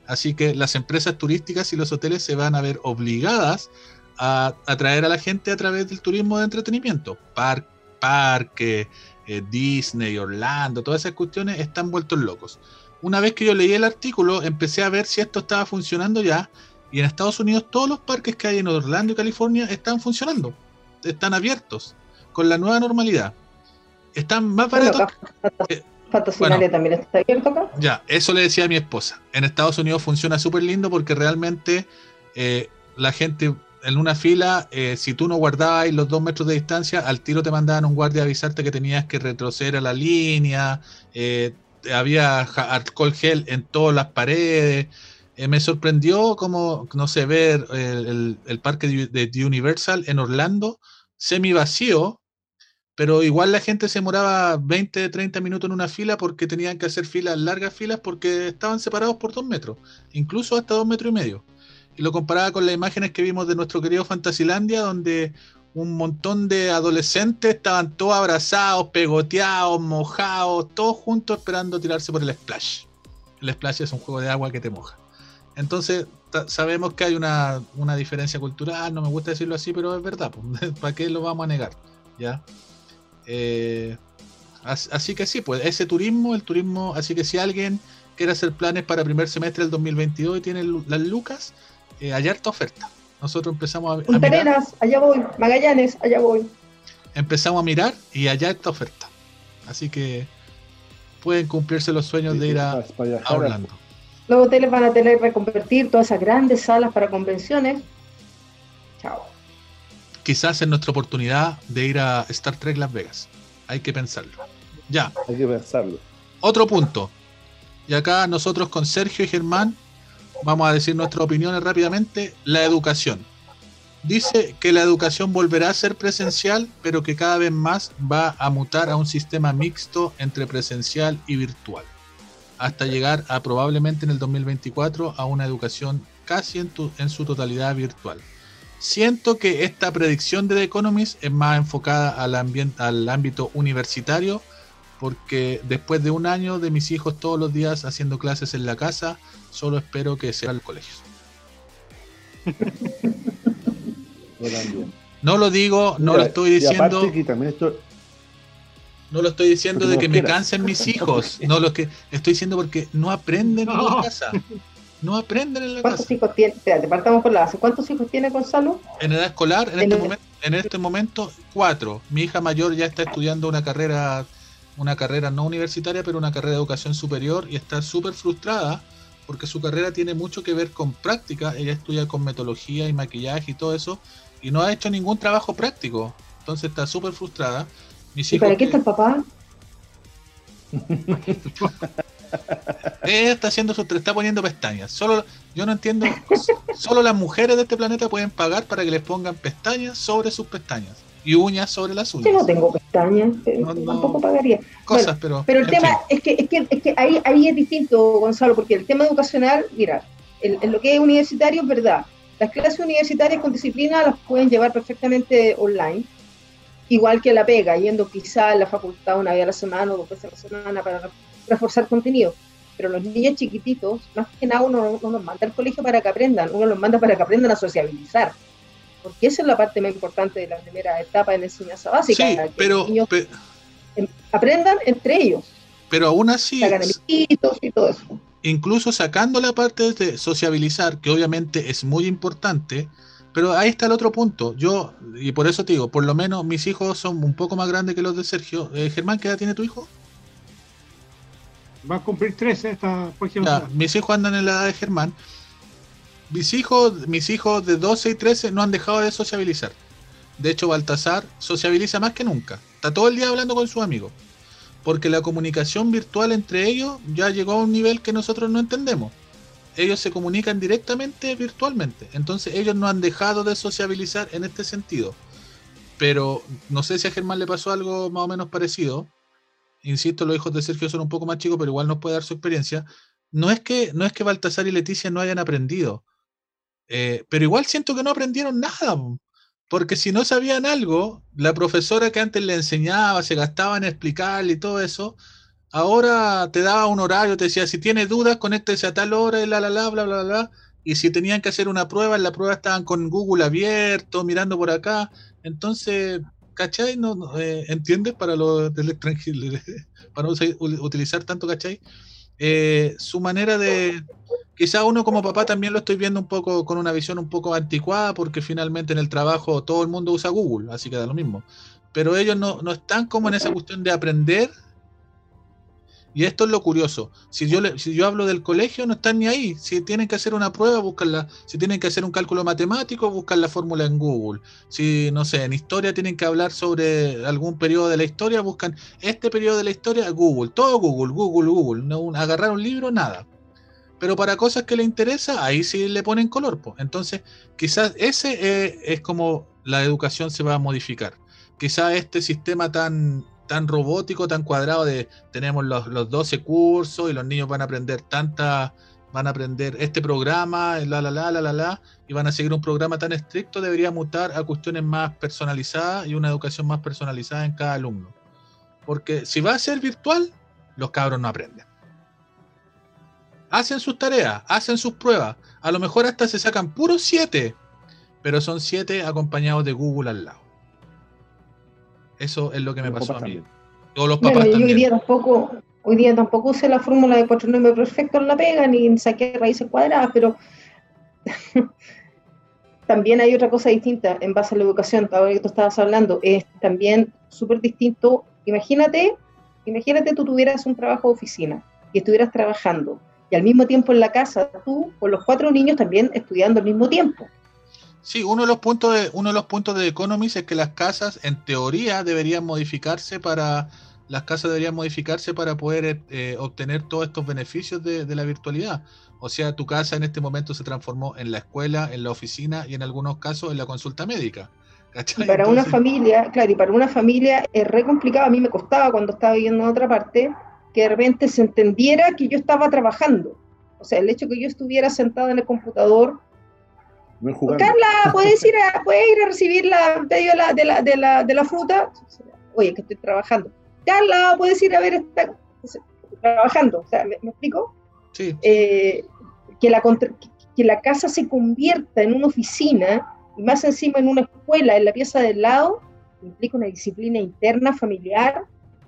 Así que las empresas turísticas y los hoteles se van a ver obligadas a atraer a la gente a través del turismo de entretenimiento. Par- parque, eh, Disney, Orlando, todas esas cuestiones están vueltos locos. Una vez que yo leí el artículo, empecé a ver si esto estaba funcionando ya. Y en Estados Unidos todos los parques que hay en Orlando y California están funcionando. Están abiertos con la nueva normalidad. Están más Bueno, baratos. acá eh, Fantasylandia bueno. también está abierto acá. Ya, eso le decía a mi esposa. En Estados Unidos funciona súper lindo porque realmente eh, la gente en una fila, eh, si tú no guardabas los dos metros de distancia, al tiro te mandaban un guardia a avisarte que tenías que retroceder a la línea. eh, había alcohol gel en todas las paredes. Eh, me sorprendió como, no sé, ver el, parque de, Universal en Orlando semi vacío, pero igual la gente se demoraba 20, 30 minutos en una fila porque tenían que hacer filas, largas filas, porque estaban separados por dos metros, incluso hasta dos metros y medio. Y lo comparaba con las imágenes que vimos de nuestro querido Fantasilandia, donde un montón de adolescentes estaban todos abrazados, pegoteados, mojados, todos juntos esperando tirarse por el splash. El splash es un juego de agua que te moja. Entonces, sabemos que hay una, una diferencia cultural, no me gusta decirlo así, pero es verdad, ¿para qué lo vamos a negar? ¿Ya? Eh, as- así que sí, pues ese turismo, el turismo, así que si alguien quiere hacer planes para primer semestre del 2022 y tiene las lucas, eh, hay oferta. Nosotros empezamos a, a Punta mirar, Arenas, allá voy. Magallanes, allá voy. empezamos a mirar y allá está oferta. Así que pueden cumplirse los sueños de ir a, a- Orlando. Los hoteles van a tener que reconvertir todas esas grandes salas para convenciones. Chao. Quizás es nuestra oportunidad de ir a Star Trek Las Vegas. Hay que pensarlo. Ya, Hay que pensarlo. otro punto. Y acá nosotros con Sergio y Germán vamos a decir nuestras opiniones rápidamente. La educación. Dice que la educación volverá a ser presencial, pero que cada vez más va a mutar a un sistema mixto entre presencial y virtual, hasta llegar a probablemente en el 2024 a una educación casi en, tu- en su totalidad virtual. Siento que esta predicción de The Economist es más enfocada al, ámbito universitario, porque después de un año de mis hijos todos los días haciendo clases en la casa, solo espero que sea el colegio. Yo también. No lo digo, no Mira, lo estoy diciendo, aparte que también esto, no lo estoy diciendo Porque de no que me quieras. cansen mis hijos, no lo que estoy diciendo porque no aprenden en la No. casa. No aprenden en la ¿Cuántos casa. hijos tiene? Espérate, partamos por la base. ¿Cuántos hijos tiene Gonzalo? En edad escolar, en En este, momento, en este momento, cuatro. Mi hija mayor ya está estudiando una carrera, una carrera no universitaria, pero una carrera de educación superior y está súper frustrada porque su carrera tiene mucho que ver con práctica. Ella estudia con metodología y maquillaje y todo eso y no ha hecho ningún trabajo práctico. Entonces está súper frustrada. Mis ¿Y hijos para qué está el papá? Ella está haciendo su, está poniendo pestañas. Solo, yo no entiendo. Solo las mujeres de este planeta pueden pagar para que les pongan pestañas sobre sus pestañas y uñas sobre las Yo uñas. no tengo pestañas, eh, No, no. tampoco pagaría. Cosas, pero. Pero el tema es que, es que, es que ahí, ahí es distinto, Gonzalo, porque el tema educacional, mira, en, en lo que es universitario es verdad. Las clases universitarias con disciplina las pueden llevar perfectamente online, igual que la pega, yendo quizá a la facultad una vez a la semana o dos veces a la semana para reforzar contenido. Pero los niños chiquititos, más que nada uno no los manda al colegio para que aprendan, uno los manda para que aprendan a sociabilizar. Porque esa es la parte más importante de la primera etapa de la enseñanza básica. Sí, que pero, los niños pe- aprendan entre ellos, pero aún así, y todo eso. incluso sacando la parte de sociabilizar, que obviamente es muy importante, pero ahí está el otro punto. Yo, y por eso te digo, por lo menos mis hijos son un poco más grandes que los de Sergio. Eh, Germán, ¿qué edad tiene tu hijo? Va a cumplir 13 esta próxima Ya, mis hijos andan en la edad de Germán. Mis hijos, mis hijos de 12 y 13 no han dejado de sociabilizar. De hecho, Baltasar sociabiliza más que nunca. Está todo el día hablando con sus amigos. Porque la comunicación virtual entre ellos ya llegó a un nivel que nosotros no entendemos. Ellos se comunican directamente virtualmente. Entonces ellos no han dejado de sociabilizar en este sentido. Pero no sé si a Germán le pasó algo más o menos parecido. Insisto, los hijos de Sergio son un poco más chicos, pero igual nos puede dar su experiencia no es que no es que Baltasar y Leticia no hayan aprendido, eh, pero igual siento que no aprendieron nada, po. porque si no sabían algo, la profesora que antes le enseñaba, se gastaba en explicarle y todo eso, ahora te daba un horario, te decía, si tiene dudas, conéctese a tal hora y la, la, la, bla, bla, bla, y si tenían que hacer una prueba, en la prueba estaban con Google abierto, mirando por acá, entonces, ¿cachai? No, eh, ¿Entiendes? Para los del para no utilizar tanto, ¿cachai? eh, su manera de... Quizá uno como papá también lo estoy viendo un poco con una visión un poco anticuada porque finalmente en el trabajo todo el mundo usa Google, así que da lo mismo. Pero ellos no, no están como en esa cuestión de aprender. Y esto es lo curioso. Si yo, le- si yo hablo del colegio, no están ni ahí. Si tienen que hacer una prueba, buscan si tienen que hacer un cálculo matemático, buscan la fórmula en Google. Si, no sé, en historia tienen que hablar sobre algún periodo de la historia, buscan este periodo de la historia, Google, todo Google, Google, Google, no agarrar un libro, nada. Pero para cosas que le interesa, ahí sí le ponen color. po. Entonces, quizás ese eh, es como la educación se va a modificar. Quizás este sistema tan, tan robótico, tan cuadrado de tenemos los, los 12 cursos y los niños van a aprender tanta, van a aprender este programa, la la la la la la, y van a seguir un programa tan estricto, debería mutar a cuestiones más personalizadas y una educación más personalizada en cada alumno. Porque si va a ser virtual, los cabros no aprenden. Hacen sus tareas, hacen sus pruebas. A lo mejor hasta se sacan puros 7, pero son 7 acompañados de Google al lado. Eso es lo que me Los pasó a mí. también. O los Bueno, papás yo hoy también. día tampoco, hoy día tampoco usé la fórmula de cuatro números perfectos en la pega, ni saqué raíces cuadradas, pero también hay otra cosa distinta en base a la educación, ahora que tú estabas hablando, es también súper distinto. Imagínate, imagínate tú tuvieras un trabajo de oficina y estuvieras trabajando, y al mismo tiempo en la casa, tú con los cuatro niños también estudiando al mismo tiempo. Sí, uno de los puntos de uno de los puntos de Economist es que las casas, en teoría, deberían modificarse para las casas deberían modificarse para poder eh, obtener todos estos beneficios de, de la virtualidad. O sea, tu casa en este momento se transformó en la escuela, en la oficina y en algunos casos en la consulta médica. Y para una familia, claro, y para una familia es re complicado. A mí me costaba cuando estaba viviendo en otra parte que de repente se entendiera que yo estaba trabajando. O sea, el hecho que yo estuviera sentada en el computador. No. Carla, ¿puedes ir a, puedes ir a recibir la pedido de la, de, la, de, la, de la fruta? Oye, que estoy trabajando. Carla, ¿puedes ir a ver esta? Trabajando. O sea, ¿me, me explico? sí, eh, que, la, que la casa se convierta en una oficina y más encima en una escuela en la pieza del lado, implica una disciplina interna familiar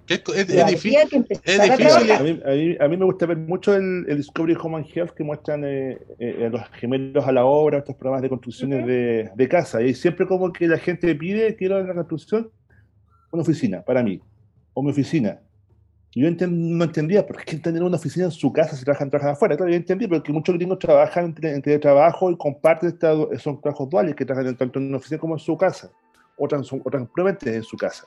Es, es, es difícil. que es a difícil. A mí, a mí- a mí me gusta ver mucho el, el Discovery Home and Health que muestran eh, eh, los gemelos a la obra, estos programas de construcciones Ujú. de, de casa. Y siempre como que la gente pide, quiero en la construcción una oficina para mí, o mi oficina. Y yo enten- no entendía por qué tener una oficina en su casa si trabajan, trabajan afuera. Claro, yo entendí, porque muchos gringos trabajan entre, en teletrabajo y comparten esta, son trabajos duales que trabajan tanto en una oficina como en su casa, o, trans, o en su casa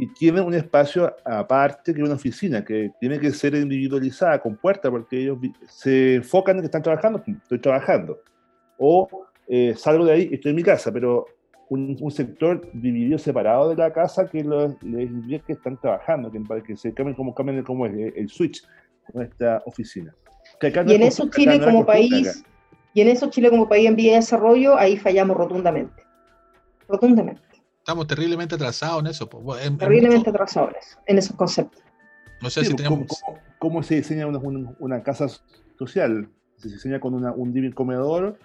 y tienen un espacio aparte que una oficina, que tiene que ser individualizada, con puerta, porque ellos se enfocan en que están trabajando, estoy trabajando. O eh, salgo de ahí estoy en mi casa, pero un, un sector dividido, separado de la casa, que los- les indica que están trabajando, que, para que se cambien como cambien como el, el switch con esta oficina. Que acá no Y en es eso Chile no es como país, acá. y en eso Chile como país en vía de desarrollo, ahí fallamos rotundamente. Rotundamente. Estamos terriblemente atrasados en eso. po. En- en Terriblemente mucho- atrasados en eso- en esos conceptos. no sé Sí, si tenemos. ¿cómo, cómo- cómo se diseña una, una- una casa social? Se diseña con una- un living comedor,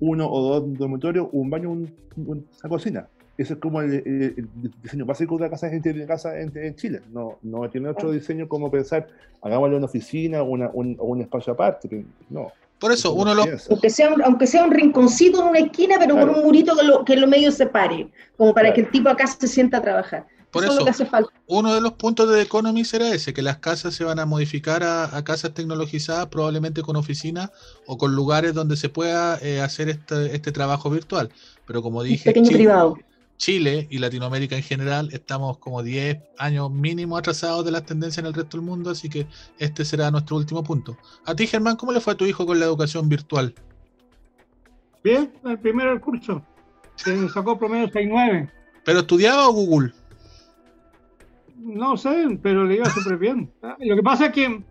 uno o dos dormitorios, un baño, un- un- una cocina. Ese es como el, el- el diseño básico de una casa, en, de casa en, en Chile. No, no tiene otro diseño como pensar, hagámosle una oficina una, un, o un espacio aparte. No. Por eso, no uno de los, piensa. Aunque sea, un, aunque sea un rinconcito en una esquina, pero Claro. con un murito que lo, que lo medio separe, como para Claro. que el tipo acá se sienta a trabajar. Por eso, es eso. lo que hace falta. uno de los puntos de The Economist era ese, que las casas se van a modificar a, a casas tecnologizadas, probablemente con oficinas o con lugares donde se pueda eh, hacer este, este trabajo virtual. Pero como dije, pequeño Chile, privado. Chile y Latinoamérica en general estamos como 10 años mínimo atrasados de las tendencias en el resto del mundo, así que este será nuestro último punto. A ti, Germán, ¿cómo le fue a tu hijo con la educación virtual? Bien, el primero del curso. Se sacó promedio 6.9. ¿Pero estudiaba o Google? No sé, pero le iba súper bien. Ah, Lo que pasa es que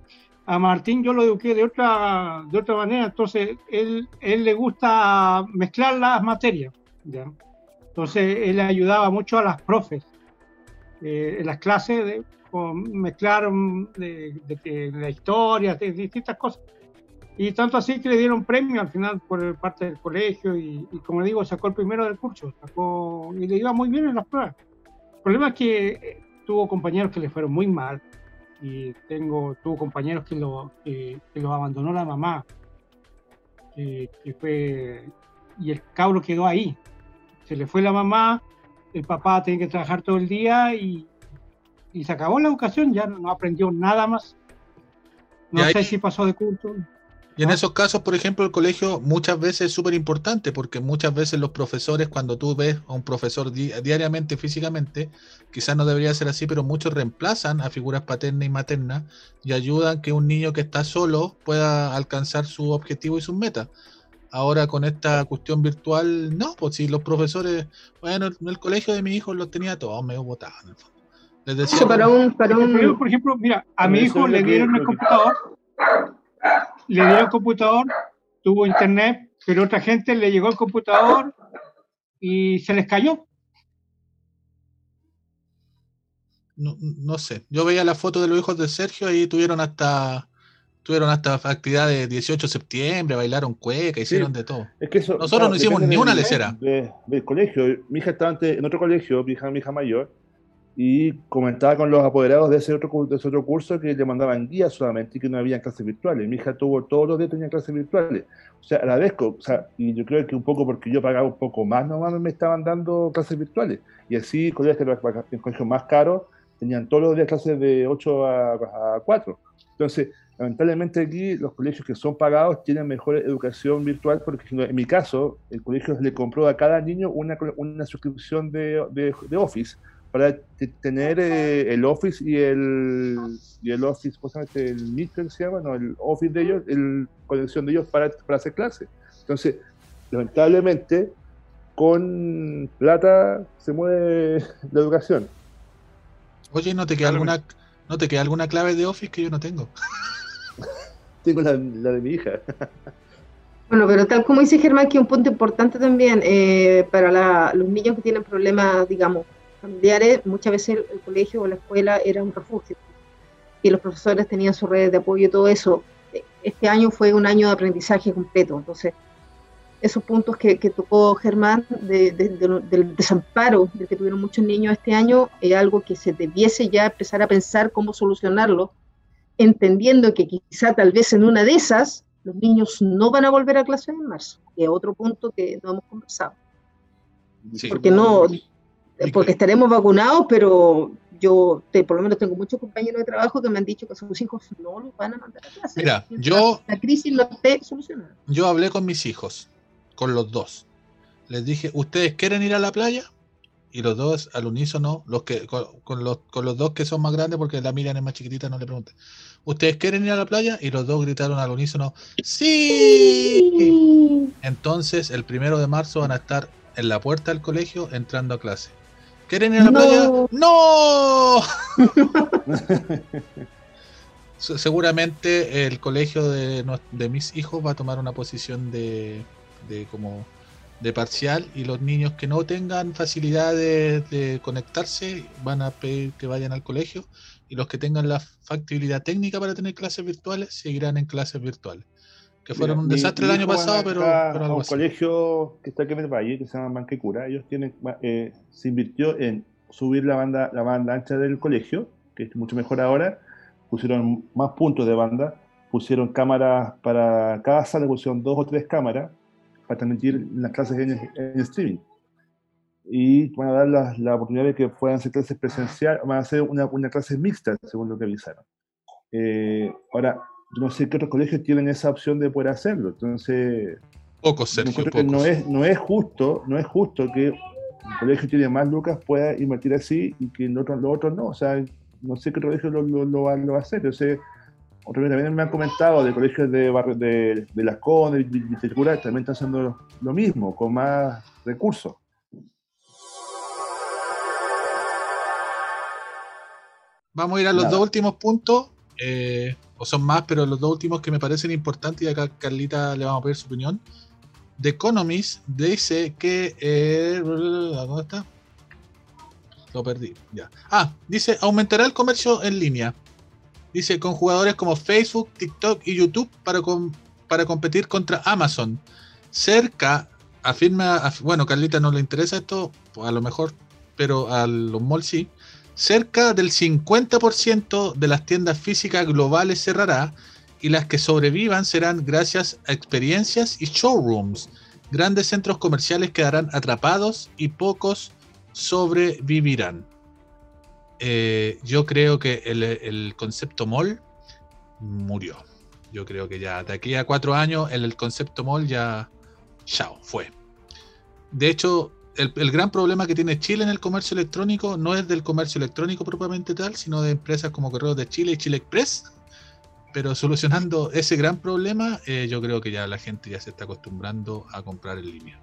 a Martín yo lo eduqué de otra, de otra manera, entonces él, él le gusta mezclar las materias. ¿ya? Entonces él ayudaba mucho a las profes eh, en las clases de mezclar mm, de, la historia, distintas cosas. Y tanto así que le dieron premio al final por parte del colegio y, y como digo, sacó el primero del curso, sacó, y le iba muy bien en las pruebas. El problema es que eh, tuvo compañeros que le fueron muy mal y tengo tuvo compañeros que lo que, que los abandonó la mamá que fue y el cabro quedó ahí se le fue la mamá el papá tenía que trabajar todo el día y, y se acabó la educación ya no, no aprendió nada más. No ahí- sé si pasó de curso Y en esos casos, por ejemplo, el colegio muchas veces es súper importante porque muchas veces los profesores, cuando tú ves a un profesor di- diariamente, físicamente, quizás no debería ser así, pero muchos reemplazan a figuras paternas y maternas y ayudan que un niño que está solo pueda alcanzar su objetivo y sus metas. Ahora con esta cuestión virtual, no, pues si los profesores, bueno, en el colegio de mi hijo los tenía todos medio botados. en el fondo. Les decía, Eso para un, para un, por ejemplo mira a mi hijo le dieron el computador le dieron el computador tuvo internet pero otra gente le llegó el computador y se les cayó no, no sé, yo veía la foto de los hijos de Sergio y tuvieron hasta tuvieron hasta actividad de 18 de septiembre, bailaron cueca, hicieron de todo. Es que eso, Nosotros no hicimos ni una lecera. de- del colegio. Mi hija estaba antes en otro colegio, mi hija, mi hija mayor, y comentaba con los apoderados de ese, otro, de ese otro curso que le mandaban guías solamente y que no había clases virtuales. Mi hija tuvo todos los días tenía clases virtuales. O sea, agradezco, o sea, y yo creo que un poco porque yo pagaba un poco más, nomás me estaban dando clases virtuales. Y así, colegios que eran- en colegios más caros tenían todos los días clases de 8 a, a 4. Entonces, lamentablemente aquí los colegios que son pagados tienen mejor educación virtual porque en mi caso el colegio le compró a cada niño una, una suscripción de, de, de Office para te- tener eh, el Office y el, y el Office, ¿cómo se llama? este? El Meet, se llama, no, el Office de ellos, el conexión de ellos para, para hacer clases. Entonces, lamentablemente, con plata se mueve la educación. Oye, ¿no te queda alguna no te queda alguna clave de Office que yo no tengo? Tengo la, de mi hija. Bueno, pero tal como dice Germán, que un punto importante también eh, para los niños que tienen problemas, digamos, familiares, muchas veces el, colegio o la escuela era un refugio y los profesores tenían sus redes de apoyo y todo eso. Este año fue un año de aprendizaje completo, entonces esos puntos que, tocó Germán del desamparo del que tuvieron muchos niños este año, es algo que se debiese ya empezar a pensar cómo solucionarlo, entendiendo que quizá tal vez en una de esas los niños no van a volver a clase en marzo, que es otro punto que no hemos conversado. Porque no, porque estaremos vacunados, pero yo por lo menos tengo muchos compañeros de trabajo que me han dicho que sus hijos no los van a mandar a clase. Mira, yo la crisis no esté solucionada. Yo hablé con mis hijos, con los dos. Les dije, ¿ustedes quieren ir a la playa? Y los dos al unísono, los que con, los, con los dos que son más grandes, porque la Miriam es más chiquitita, no le pregunté. ¿Ustedes quieren ir a la playa? Y los dos gritaron al unísono, ¡Sí! Entonces, el primero de marzo van a estar en la puerta del colegio entrando a clase. ¿Quieren ir a la playa? ¡No! Seguramente el colegio de, mis hijos va a tomar una posición de, como de parcial y los niños que no tengan facilidades de conectarse van a pedir que vayan al colegio y los que tengan la factibilidad técnica para tener clases virtuales seguirán en clases virtuales que fueron un desastre el año pasado, pero, pero un colegio que está aquí en el valle, que se llama Manquecura, ellos tienen, eh, se invirtió en subir la banda, la banda ancha del colegio, que es mucho mejor ahora, pusieron más puntos de banda, pusieron cámaras para cada sala, pusieron dos o tres cámaras para transmitir las clases en, streaming. Y van a dar la, la, oportunidad de que puedan hacer clases presenciales, van a hacer una, una clase mixta, según lo que avisaron. Eh, ahora, yo no sé qué otros colegios tienen esa opción de poder hacerlo. Entonces, pocos, Sergio, No, es, no es justo, no es justo que un colegio que tiene más lucas pueda invertir así y que los otros, otros no. O sea, no sé qué colegio lo, lo, lo, va, lo va a hacer. Yo sé, también me han comentado de colegios de, de, de Las Condes, de literatura, también están haciendo lo mismo, con más recursos. Vamos a ir a los dos últimos puntos. Eh, o son más, pero los dos últimos que me parecen importantes, y acá Carlita le vamos a pedir su opinión. The Economist dice que. Eh, ¿Dónde está? Lo perdí, ya. Ah, dice: aumentará el comercio en línea. Dice: con jugadores como Facebook, TikTok y YouTube para, para competir contra Amazon. Cerca, afirma. bueno, Carlita no le interesa esto, a lo mejor, pero a los malls sí cerca del 50% de las tiendas físicas globales cerrará y las que sobrevivan serán gracias a experiencias y showrooms. Grandes centros comerciales quedarán atrapados y pocos sobrevivirán. Eh, yo creo que el, concepto mall murió. Yo creo que ya de aquí a cuatro años el, concepto mall ya, chao, fue. De hecho, el, gran problema que tiene Chile en el comercio electrónico no es del comercio electrónico propiamente tal, sino de empresas como Correos de Chile y Chile Express. Pero solucionando ese gran problema, eh, yo creo que ya la gente ya se está acostumbrando a comprar en línea.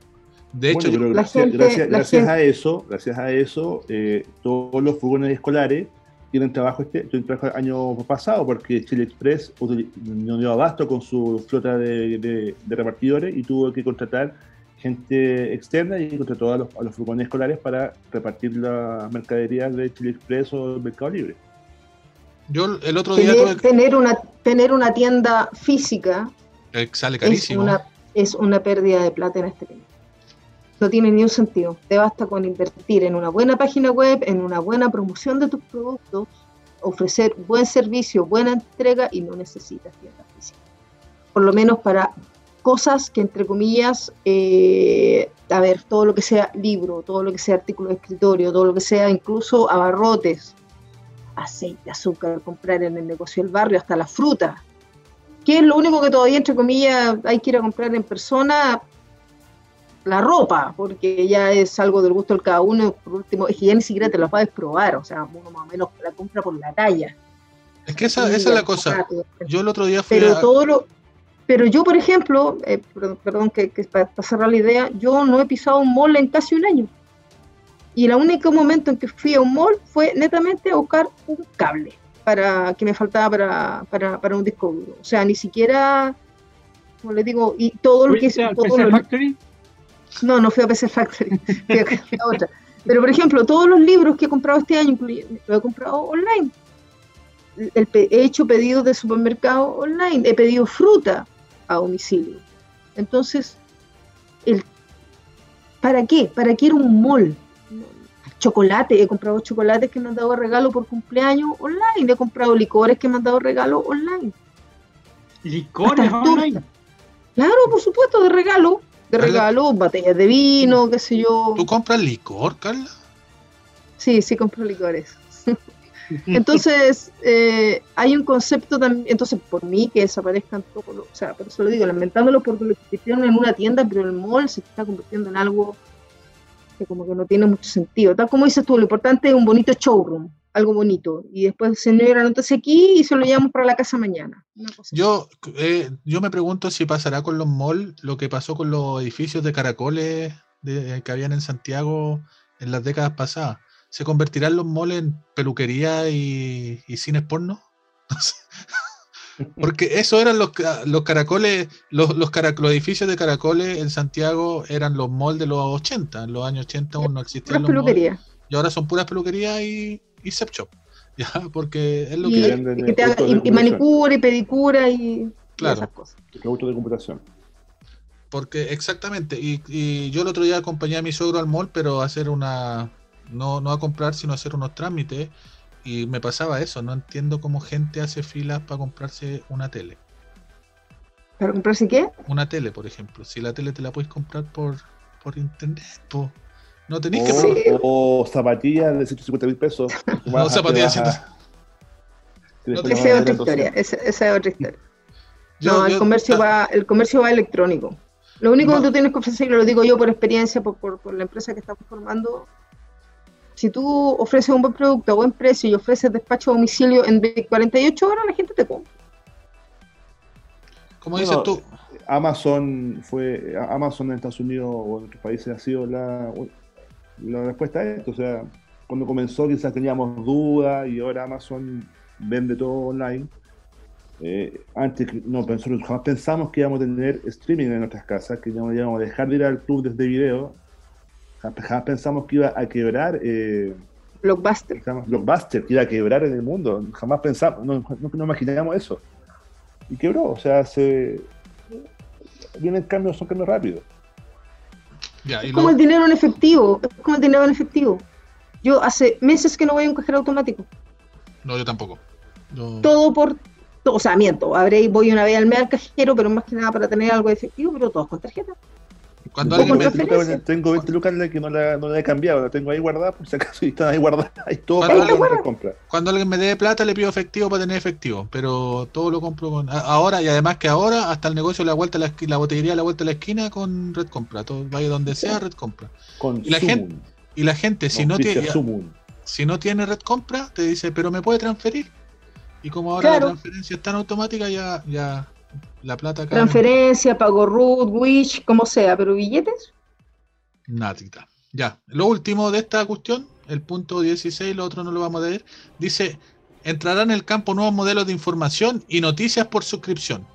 De hecho, gracias, gracias, a eso, gracias a eso, eh, todos los furgones escolares tienen trabajo este, trabajo el año pasado porque Chile Express no dio abasto con su flota de repartidores y tuvo que contratar gente externa y entre a los, a los furgones escolares para repartir las mercaderías de Chile Express o Mercado Libre. Yo el otro día tener, una tener una tienda física eh, sale carísimo. Es una, es una pérdida de plata en este país. No tiene ni un sentido. Te basta con invertir en una buena página web, en una buena promoción de tus productos, ofrecer buen servicio, buena entrega y no necesitas tienda física. Por lo menos para cosas que, entre comillas, eh, a ver, todo lo que sea libro, todo lo que sea artículo de escritorio, todo lo que sea incluso abarrotes, aceite, azúcar, comprar en el negocio del barrio, hasta la fruta, que es lo único que todavía, entre comillas, hay que ir a comprar en persona, la ropa, porque ya es algo del gusto de cada uno, por último, es que ya ni siquiera te lo puedes probar, o sea, uno más o menos la compra por la talla. Es que esa, esa es la cosa. Yo el otro día fui Pero todo lo, pero yo, por ejemplo, eh, perdón, que, para, cerrar la idea, yo no he pisado un mall en casi un año. Y el único momento en que fui a un mall fue netamente a buscar un cable para que me faltaba para, para, para un disco duro. O sea, ni siquiera, como les digo, y todo lo que hice. PC Factory? No, no fui a PC Factory, fui a, otra. Pero, por ejemplo, todos los libros que he comprado este año, los he comprado online. he hecho pedidos de supermercado online, he pedido fruta, a domicilio. Entonces, el ¿para qué? ¿Para qué era un mall? Chocolate, he comprado chocolates que me han dado regalo por cumpleaños online, he comprado licores que me han dado regalo online. ¿Licores online? Claro, por supuesto, de regalo. De regalo, botellas de vino, qué sé yo. ¿Tú compras licor, Carla? Sí, sí compro licores. Entonces, eh, hay un concepto también, entonces por mí que desaparezcan todos, o sea, por eso lo digo, lamentándolo porque lo convirtieron en una tienda, pero el mall se está convirtiendo en algo que como que no tiene mucho sentido. Tal como dices tú, lo importante es un bonito showroom, algo bonito, y después señora, entonces aquí y se lo llevamos para la casa mañana. Yo, eh, yo me pregunto si pasará con los malls lo que pasó con los edificios de caracoles de, que habían en Santiago en las décadas pasadas ¿Se convertirán los moles en peluquería y, cines porno? Porque eso eran los, los caracoles, los, los, edificios de caracoles en Santiago eran los malls de los 80. En los años 80 aún no existían los malls. Y ahora son puras peluquerías y, y shop. ¿ya? Porque es lo que... Y, manicura y pedicura y esas cosas. Productos de computación. Porque exactamente, y, y, yo el otro día acompañé a mi suegro al mall, pero a hacer una, no, no a comprar, sino a hacer unos trámites. Y me pasaba eso, no entiendo cómo gente hace filas para comprarse una tele. ¿Para comprarse qué? Una tele, por ejemplo. Si la tele te la puedes comprar por, por internet, pues no tenéis que... O zapatillas de 150 mil pesos. no, zapatillas de esa es otra historia. Esa, es otra historia. no, el, comercio va, el comercio va electrónico. Lo único que tú tienes que ofrecer, y lo digo yo por experiencia, por, por, por la empresa que estamos formando, si tú ofreces un buen producto a buen precio y ofreces despacho a domicilio en 48 horas, la gente te compra. Como dices tú. Amazon fue Amazon en Estados Unidos o en otros países ha sido la, la respuesta a esto. O sea, cuando comenzó quizás teníamos dudas y ahora Amazon vende todo online. Eh, antes no, nosotros jamás pensamos que íbamos a tener streaming en nuestras casas, que íbamos a dejar de ir al club desde video Jamás pensamos que iba a quebrar. Eh, Blockbuster. Blockbuster, que iba a quebrar en el mundo. Jamás pensamos, no, no, imaginábamos eso. Y quebró, o sea, se. Vienen cambios, son cambios rápidos. Es como el dinero en efectivo, es como el dinero en efectivo. Yo hace meses que no voy a un cajero automático. No, yo tampoco. Todo por o sea, miento, habré, voy una vez al mes al cajero, pero más que nada para tener algo de efectivo, pero todos con tarjeta. Cuando alguien me... Tengo 20 lucas que no la, no la, he cambiado, la tengo ahí guardada por si acaso y están ahí guardadas. Ahí todo cuando, alguien, compra. cuando alguien me dé plata le pido efectivo para tener efectivo, pero todo lo compro con ahora y además que ahora hasta el negocio la vuelta la, la botillería a la vuelta a la esquina con Red Compra, todo vaya donde sea Red Compra. y la gente y la gente si no tiene si no tiene Red Compra te dice, "Pero me puede transferir." Y como ahora la transferencia es tan automática ya ya la plata Transferencia, pago root, wish, como sea, pero billetes. Nada. Ya. Lo último de esta cuestión, el punto 16, lo otro no lo vamos a ver. Dice: entrarán en el campo nuevos modelos de información y noticias por suscripción,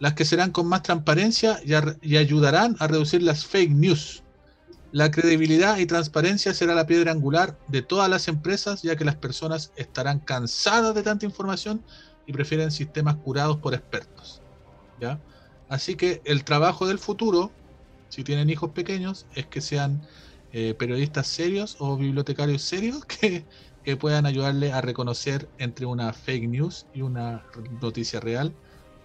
las que serán con más transparencia y, ayudarán a reducir las fake news. La credibilidad y transparencia será la piedra angular de todas las empresas, ya que las personas estarán cansadas de tanta información y prefieren sistemas curados por expertos. ¿Ya? Así que el trabajo del futuro, si tienen hijos pequeños, es que sean eh, periodistas serios o bibliotecarios serios que, que puedan ayudarle a reconocer entre una fake news y una noticia real,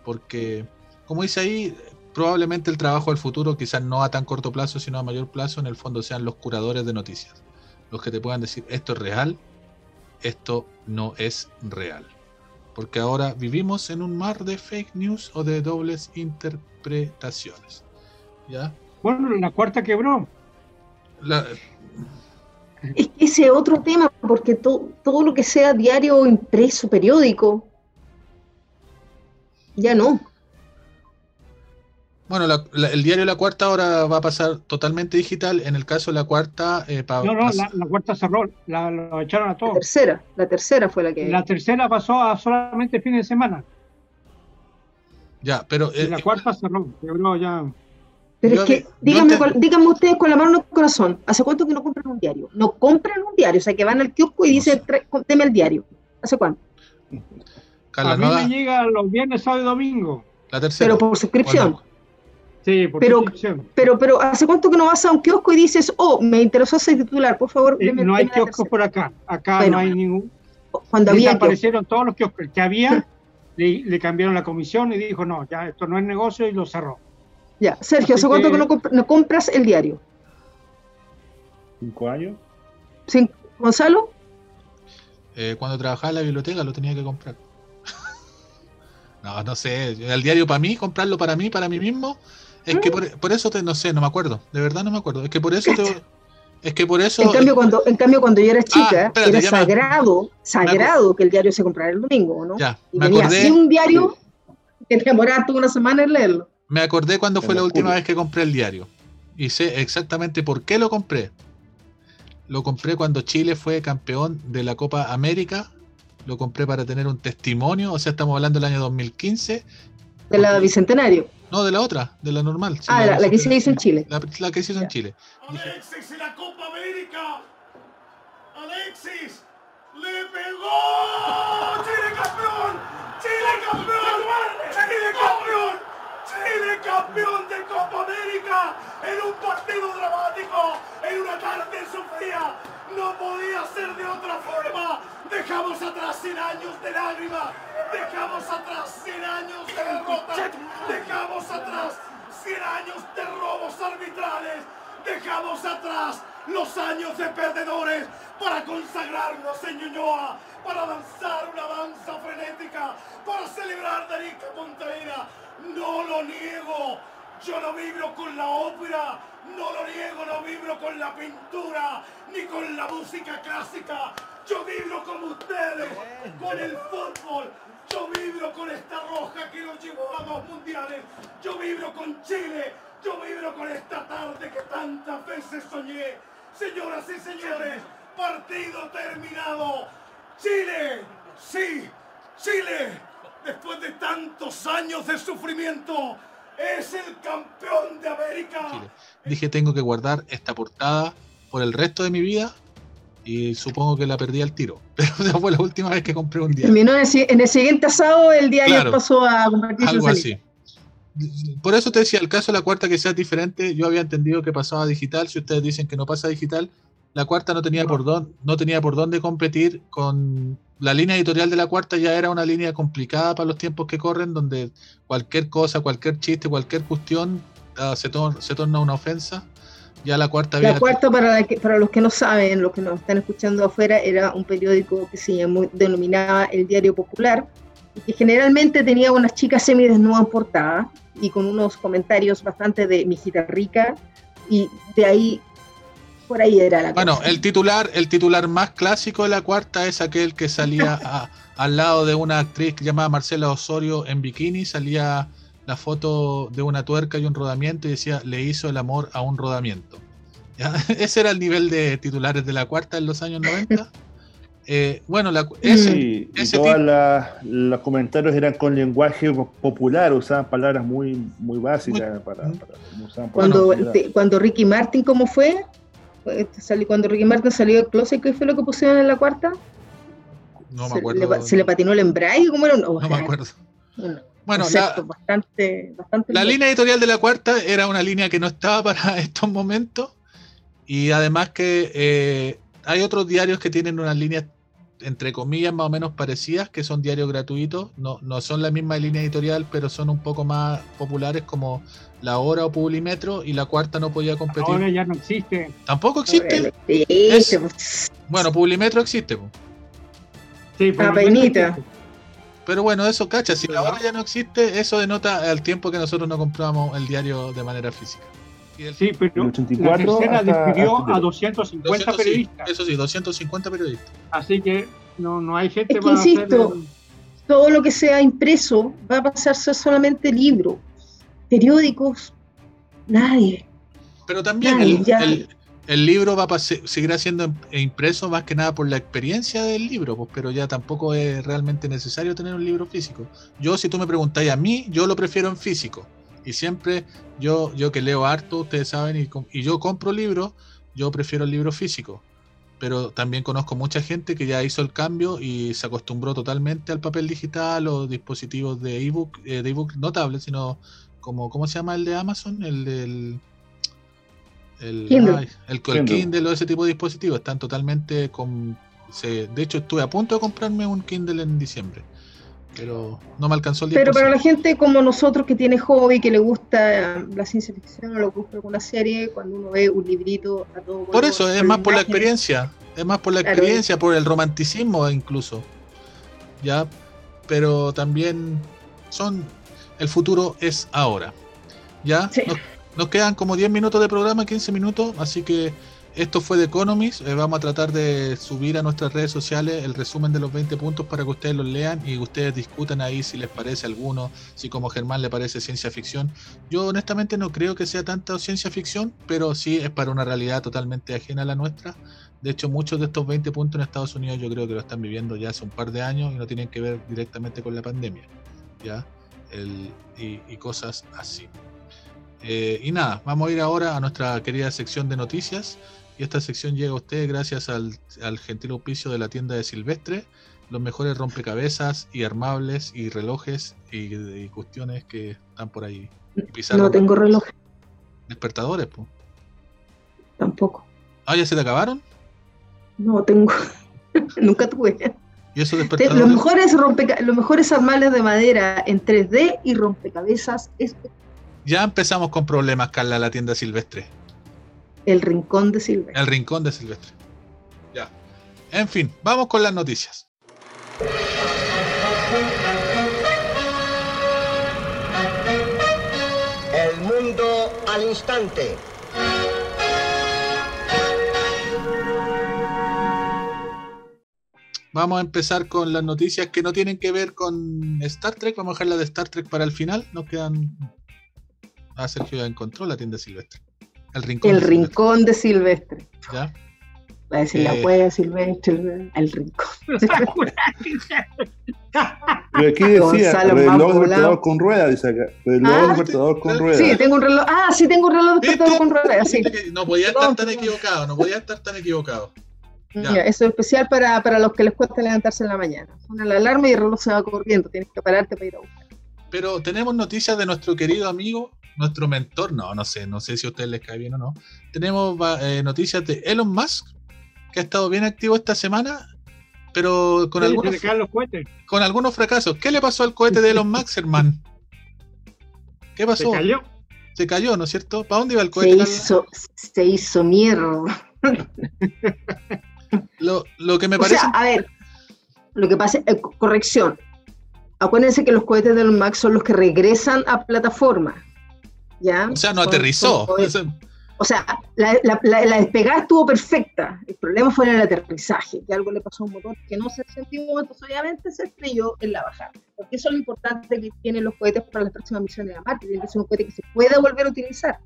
porque como dice ahí, probablemente el trabajo del futuro, quizás no a tan corto plazo, sino a mayor plazo, en el fondo sean los curadores de noticias, los que te puedan decir esto es real, esto no es real porque ahora vivimos en un mar de fake news o de dobles interpretaciones. ¿Ya? Bueno, la cuarta quebró. Ese otro tema, porque todo lo que sea diario, impreso, periódico, ya no. Bueno, el diario La Cuarta ahora va a pasar totalmente digital. En el caso de La Cuarta... Eh, no, no, la, Cuarta cerró, la, lo echaron a todos. La tercera, la tercera fue la que... La tercera pasó a solamente fin de semana. Ya, pero... la eh, Cuarta cerró, cerró ya... Pero es que, díganme, díganme ustedes con la mano en el corazón, ¿hace cuánto que no compran un diario? No compran un diario, o sea, que van al kiosco y dicen, deme el diario. ¿Hace cuánto? a mí me llega los viernes, sábado y domingo. La tercera. Pero por suscripción. Sí, por Pero- suscripción. Pero, pero ¿hace cuánto que no vas a un kiosco y dices, oh, me interesó ese titular, por favor? Eh, no hay kioscos por acá. Acá Bueno, no hay ningún. Cuando había todos los kioscos. El que había, le, le cambiaron la comisión y dijo, no, ya esto no es negocio y lo cerró. Ya, Sergio, ¿hace cuánto que- que no, comp- no compras el diario? ¿Cinco años? ¿Sí? Gonzalo? Eh, cuando trabajaba en la biblioteca lo tenía que comprar. no, no sé. El diario para mí, comprarlo para mí, para mí mismo. Es que por, por eso te, no sé, no me acuerdo. De verdad no me acuerdo. Es que por eso te, es que por eso. En cambio, cuando, en cambio, cuando yo era chica, espérate, era me- sagrado, sagrado que el diario se comprara el domingo, ¿no? ya, y me venía acordé. así un diario que te demoraba toda una semana en leerlo. Me acordé cuando En fue la última vez que compré el diario. Y sé exactamente por qué lo compré. Lo compré cuando Chile fue campeón de la Copa América. Lo compré para tener un testimonio. O sea, estamos hablando del año 2015. De la Bicentenario. No, de la otra, de la normal. sí, ah, la, la que se hizo en Chile. La, la que se hizo en. Chile. Alexis en la Copa América. Alexis le pegó. Chile campeón. Chile campeón. Chile campeón. Chile campeón de Copa América en un partido dramático, en una tarde sufrida. No podía ser de otra forma. Dejamos atrás 100 años de lágrimas. Dejamos atrás 100 años de derrota. Dejamos atrás 100 años de robos arbitrales. Dejamos atrás los años de perdedores para consagrarnos en Ñuñoa, para danzar una danza frenética, para celebrar de Arica a Pontevedra. No lo niego, yo no vibro con la ópera, no lo niego, no vibro con la pintura, ni con la música clásica. Yo vibro como ustedes, con el fútbol. Yo vibro con esta roja que nos llevó a dos mundiales. Yo vibro con Chile. Yo vibro con esta tarde que tantas veces soñé. Señoras y señores, partido terminado. Chile, sí, Chile, después de tantos años de sufrimiento, es el campeón de América. Chile. Dije, tengo que guardar esta portada por el resto de mi vida. Y supongo que la perdí al tiro. Pero esa fue la última vez que compré un diario. Terminó en el, si- en el siguiente asado, el diario Claro. pasó a convertirse Algo en así. Por eso te decía, el caso de la cuarta que sea diferente, yo había entendido que pasaba digital, si ustedes dicen que no pasa digital, la cuarta no tenía por dónde, no tenía por dónde competir con la línea editorial de la cuarta ya era una línea complicada para los tiempos que corren, donde cualquier cosa, cualquier chiste, cualquier cuestión ah, se, tor- se torna una ofensa. Ya la cuarta había La cuarta, para, la que- para los que no saben, los que nos están escuchando afuera, era un periódico que se llamó, denominaba El Diario Popular, y que generalmente tenía unas chicas semidesnudas en portada y con unos comentarios bastante de mijita rica, y de ahí, por ahí era la Bueno, cosa. el titular, el titular más clásico de la cuarta es aquel que salía a- al lado de una actriz llamada Marcela Osorio en bikini, salía la foto de una tuerca y un rodamiento y decía le hizo el amor a un rodamiento. ¿Ya? Ese era el nivel de titulares de la cuarta en los años 90. Eh, bueno, la, ese, Sí, y ese todos los comentarios eran con lenguaje popular, usaban palabras muy, muy básicas para, Muy- para- no usaban cuando, palabras te- cuando Ricky Martin, ¿cómo fue? Salió- Cuando Ricky Martin salió del closet, ¿qué fue lo que pusieron en la cuarta? no me acuerdo. le, se le patinó el embrague, ¿cómo era? No, no me acuerdo. Bueno, la, bastante, bastante La línea editorial de la cuarta era una línea que no estaba para estos momentos y además que eh, hay otros diarios que tienen unas líneas entre comillas más o menos parecidas que son diarios gratuitos, no, no son la misma línea editorial pero son un poco más populares como La Hora o Publimetro y la cuarta no podía competir. Ahora ya no existe. Tampoco existe. Sí, Es- pues, Bueno, Publimetro existe, po. Sí, pero bueno, eso cacha, si la hora ya no existe, eso denota el tiempo que nosotros no comprábamos el diario de manera física. Sí, pero Del 84 la tercera hasta- despidió hasta- a 250 200, sí, periodistas. eso sí, 250 periodistas. Así que no, no hay gente Es que para hacer insisto, el- todo lo que sea impreso va a pasar a ser solamente libro. Periódicos, nadie. Pero también el, ya. el- el libro va a seguirá siendo im- impreso más que nada por la experiencia del libro, pues, pero ya tampoco es realmente necesario tener un libro físico. Yo, si tú me preguntáis a mí, yo lo prefiero en físico. Y siempre, yo, yo que leo harto, ustedes saben, y, y yo compro libros, yo prefiero el libro físico. Pero también conozco mucha gente que ya hizo el cambio y se acostumbró totalmente al papel digital o dispositivos de ebook, eh, de ebook no tablet, sino como ¿cómo se llama el de Amazon? El del el Kindle. ay, el, el Kindle. Kindle o ese tipo de dispositivos están totalmente con se, de hecho estuve a punto de comprarme un Kindle en diciembre, pero no me alcanzó el 10%. Pero para la gente como nosotros que tiene hobby, que le gusta la ciencia ficción o le gusta alguna serie, cuando uno ve un librito a todo Por eso, es más por la experiencia. Es más por la Claro. experiencia, por el romanticismo incluso. Ya, pero también son. El futuro es ahora. Ya, Sí. nos, nos quedan como 10 minutos de programa, 15 minutos, así que esto fue de Economist. eh, vamos a tratar de subir a nuestras redes sociales el resumen de los 20 puntos para que ustedes los lean y ustedes discutan ahí si les parece alguno, si como Germán le parece ciencia ficción. Yo honestamente no creo que sea tanta ciencia ficción, pero sí es para una realidad totalmente ajena a la nuestra. De hecho, muchos de estos 20 puntos en Estados Unidos yo creo que lo están viviendo ya hace un par de años y no tienen que ver directamente con la pandemia. ¿Ya? El- y, y cosas así. Eh, y nada, vamos a ir ahora a nuestra querida sección de noticias. Y esta sección llega a ustedes gracias al, al gentil auspicio de la tienda de Silvestre, los mejores rompecabezas y armables y relojes y, y cuestiones que están por ahí. No tengo reloj despertadores, pues. tampoco. Ah, ¿ya se te acabaron? No tengo. Nunca tuve. ¿Y esos despertadores? Los mejores, rompeca- los mejores armables de madera en 3D y rompecabezas es Ya empezamos con problemas, Carla, la tienda Silvestre. El rincón de Silver. El rincón de Silvestre. Ya. En fin, vamos con las noticias. El mundo al instante. Vamos a empezar con las noticias que no tienen que ver con Star Trek. Vamos a dejar la de Star Trek para el final. Nos quedan. Ah, Sergio ya encontró la tienda Silvestre. El rincón. El de Silvestre, rincón de Silvestre. ¿ya? Va a decir la Eh. cueva Silvestre, el rincón. Pero aquí decía, Gonzalo reloj despertador con rueda, dice acá. Reloj Ah, despertador con rueda. Sí, tengo un reloj. Ah, sí, tengo un reloj despertador con ruedas. Sí. No podía estar tan equivocado. No podía estar tan equivocado. Ya. Ya, eso es especial para, para los que les cuesta levantarse en la mañana. Suena la alarma y el reloj se va corriendo. Tienes que pararte para ir a buscar. Pero tenemos noticias de nuestro querido amigo, nuestro mentor. No, no sé, no sé si a ustedes les cae bien o no. Tenemos eh, noticias de Elon Musk, que ha estado bien activo esta semana, pero con, Sí, algunos, se con algunos fracasos. ¿Qué le pasó al cohete de Elon Musk, hermano? ¿Qué Se pasó? cayó. Se cayó, ¿no es cierto? ¿Para dónde iba el Se cohete? Carla? hizo, se hizo mierda. Lo, lo que me O parece. sea, a ver, lo que pasa, eh, co- corrección. Acuérdense que los cohetes de los Max son los que regresan a plataforma. ¿Ya? o sea, no aterrizó. O sea, la, la- la- la despegada estuvo perfecta. El problema fue en el aterrizaje, que algo le pasó a un motor que no se sentió, entonces obviamente se estrelló en la bajada. Porque eso es lo importante que tienen los cohetes para las próximas misiones a Marte. Tiene que ser un cohete que se pueda volver a utilizar.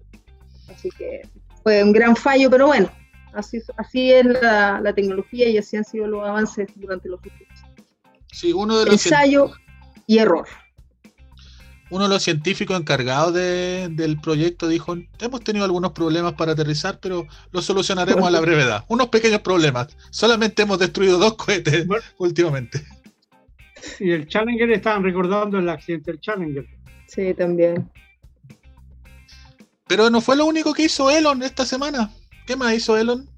Así que fue un gran fallo, pero bueno, así, así es la, tecnología y así han sido los avances durante los últimos años. sí, uno de, los, cien- Ensayo y error. Uno de los científicos encargados de- del proyecto dijo: Hemos tenido algunos problemas para aterrizar, pero los solucionaremos a la brevedad. Unos pequeños problemas. Solamente hemos destruido dos cohetes Bueno. últimamente. Y el Challenger estaban recordando el accidente del Challenger. Sí, también. Pero no fue lo único que hizo Elon esta semana. ¿Qué más hizo Elon?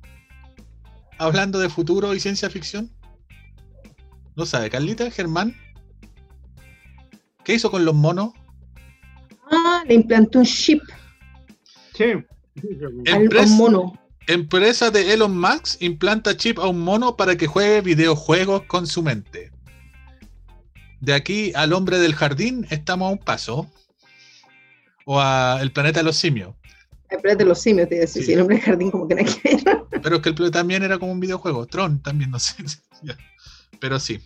Hablando de futuro y ciencia ficción. ¿No sabe, Carlita? ¿Germán? ¿Qué hizo con los monos? Ah, le implantó un chip Sí. Empresa- un mono. Empresa de Elon Musk implanta chip a un mono para que juegue videojuegos con su mente. De aquí al hombre del jardín estamos a un paso. O a el planeta de los simios. El planeta de los simios, te iba a decir, Sí. el hombre del jardín como que no que. Pero es que el planeta también era como un videojuego. Tron también, no sé. Pero sí,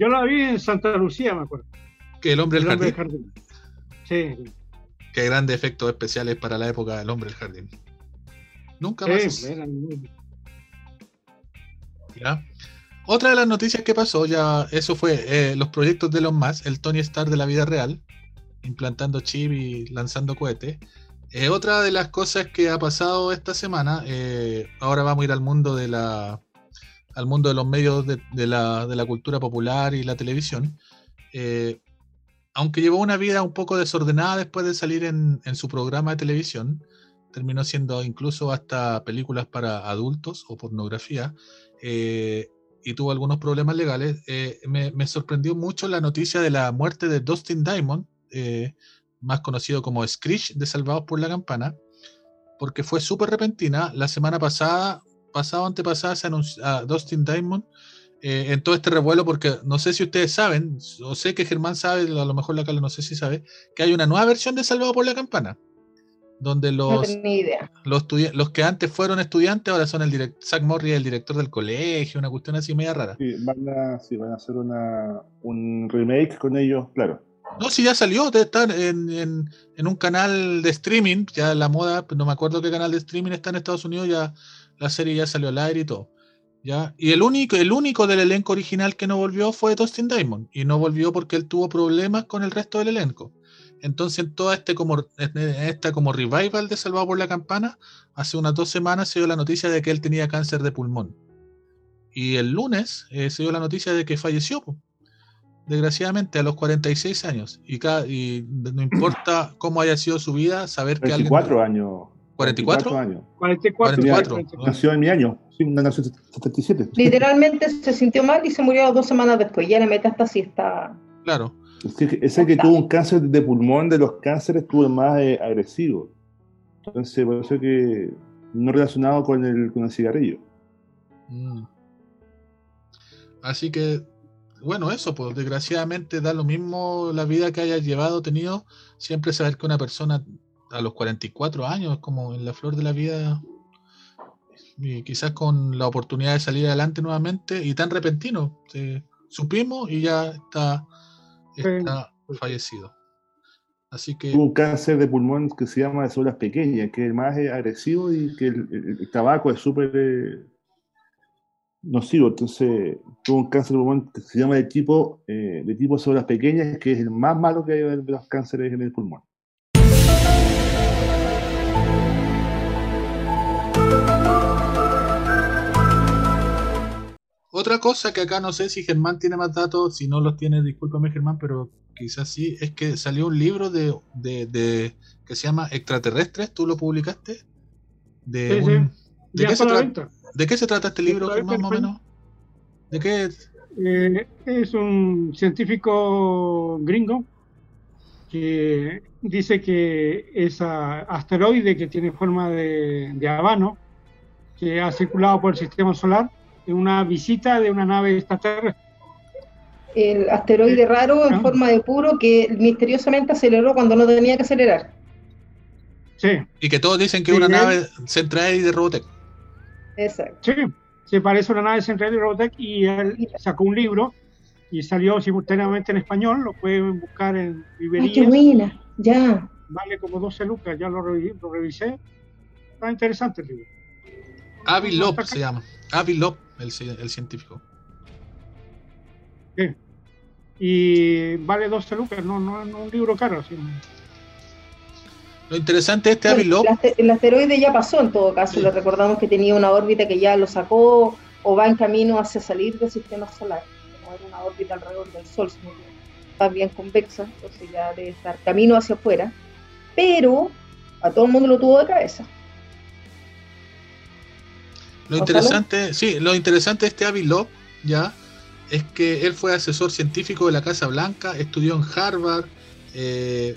Yo la vi en Santa Lucía, me acuerdo. Que el hombre El del jardín. jardín. Sí, Qué grandes efectos especiales para la época del hombre del jardín. Nunca más. eran muy- ¿ya? Otra de las noticias que pasó, ya eso fue eh, los proyectos de Elon Musk, el Tony Stark de la vida real, implantando chip y lanzando cohetes. Eh, otra de las cosas que ha pasado esta semana, eh, ahora vamos a ir al mundo de la al mundo de los medios de, de la, de la cultura popular y la televisión. Eh, aunque llevó una vida un poco desordenada después de salir en, su programa de televisión, terminó siendo incluso hasta películas para adultos o pornografía, eh, y tuvo algunos problemas legales, eh, me, sorprendió mucho la noticia de la muerte de Dustin Diamond, eh, más conocido como Screech de Salvados por la Campana, porque fue súper repentina. La semana pasada, pasada o antepasada, se anunció a Dustin Diamond eh, en todo este revuelo, porque no sé si ustedes saben, o sé que Germán sabe, a lo mejor la Carla no sé si sabe, que hay una nueva versión de Salvado por la Campana, donde los, idea. los, que antes fueron estudiantes ahora son el direct Zach Morris, el director del colegio, una cuestión así media rara. Sí, van a, sí, van a hacer una, un remake con ellos, claro. No, si ya salió, debe estar en, en, en un canal de streaming, ya la moda, no me acuerdo qué canal de streaming está en Estados Unidos, ya la serie ya salió al aire y todo. ¿Ya? Y el único, el único del elenco original que no volvió fue Dustin Diamond, y no volvió porque él tuvo problemas con el resto del elenco. Entonces, en toda este como, en esta como revival de Salvado por la Campana, hace unas dos semanas se dio la noticia de que él tenía cáncer de pulmón. Y el lunes eh, se dio la noticia de que falleció. desgraciadamente a los 46 años y, cada, y no importa cómo haya sido su vida saber que alguien 24 años. 44 años. 44. 44. Nació en mi año, sí, nació en 77. Literalmente se sintió mal y se murió dos semanas después. Ya la metástasis está. claro Es que ese que tuvo un cáncer de pulmón, de los cánceres, tuvo el más eh, agresivo. Entonces, por eso que no relacionado con el, con el cigarrillo. Mm. así que bueno eso pues desgraciadamente da lo mismo la vida que hayas llevado tenido siempre saber que una persona a los 44 años como en la flor de la vida y quizás con la oportunidad de salir adelante nuevamente y tan repentino eh, supimos y ya está está fallecido así que Tuvo un cáncer de pulmón que se llama de células pequeñas, que es el más eh, agresivo y que el, el- el tabaco es súper eh, nocivo. Entonces, tuvo un cáncer de pulmón que se llama de tipo, eh, de tipo células pequeñas, que es el más malo que hay de los cánceres en el pulmón. Otra cosa que acá no sé si Germán tiene más datos, si no los tiene, discúlpame Germán, pero quizás sí, es que salió un libro de, de, de- que se llama Extraterrestres, tú lo publicaste. De, Sí, ¿de, qué se está a la tra- venta. ¿De qué se trata este libro, Germán, más o menos? ¿De qué? Eh, es un científico gringo que dice que ese asteroide que tiene forma de, de habano, que ha circulado por el sistema solar, es una visita de una nave extraterrestre. El asteroide raro en forma de puro que misteriosamente aceleró cuando no tenía que acelerar. Sí, Y que todos dicen que es Sí, una nave Centraedi de Robotech. Exacto. sí, se parece a una nave central de Robotech y él sacó un libro y salió simultáneamente en español, lo pueden buscar en Ay, qué librerías, buena. Ya. vale como 12 lucas, ya lo, revi- lo revisé, está interesante el libro. Avi Loeb se llama. Avi Loeb, el, el científico. y vale 12 lucas, no, no, no un libro caro. sino- Lo interesante de este Avi El, asteroide ya pasó en todo caso, Sí. le recordamos que tenía una órbita que ya lo sacó o va en camino hacia salir del sistema solar. Como era una órbita alrededor del Sol, si no me equivoco. está bien convexa, entonces ya debe estar camino hacia afuera. Pero a todo el mundo lo tuvo de cabeza. Lo interesante, sí, lo interesante de este Avi Loeb, ya, es que él fue asesor científico de la Casa Blanca, estudió en Harvard, eh,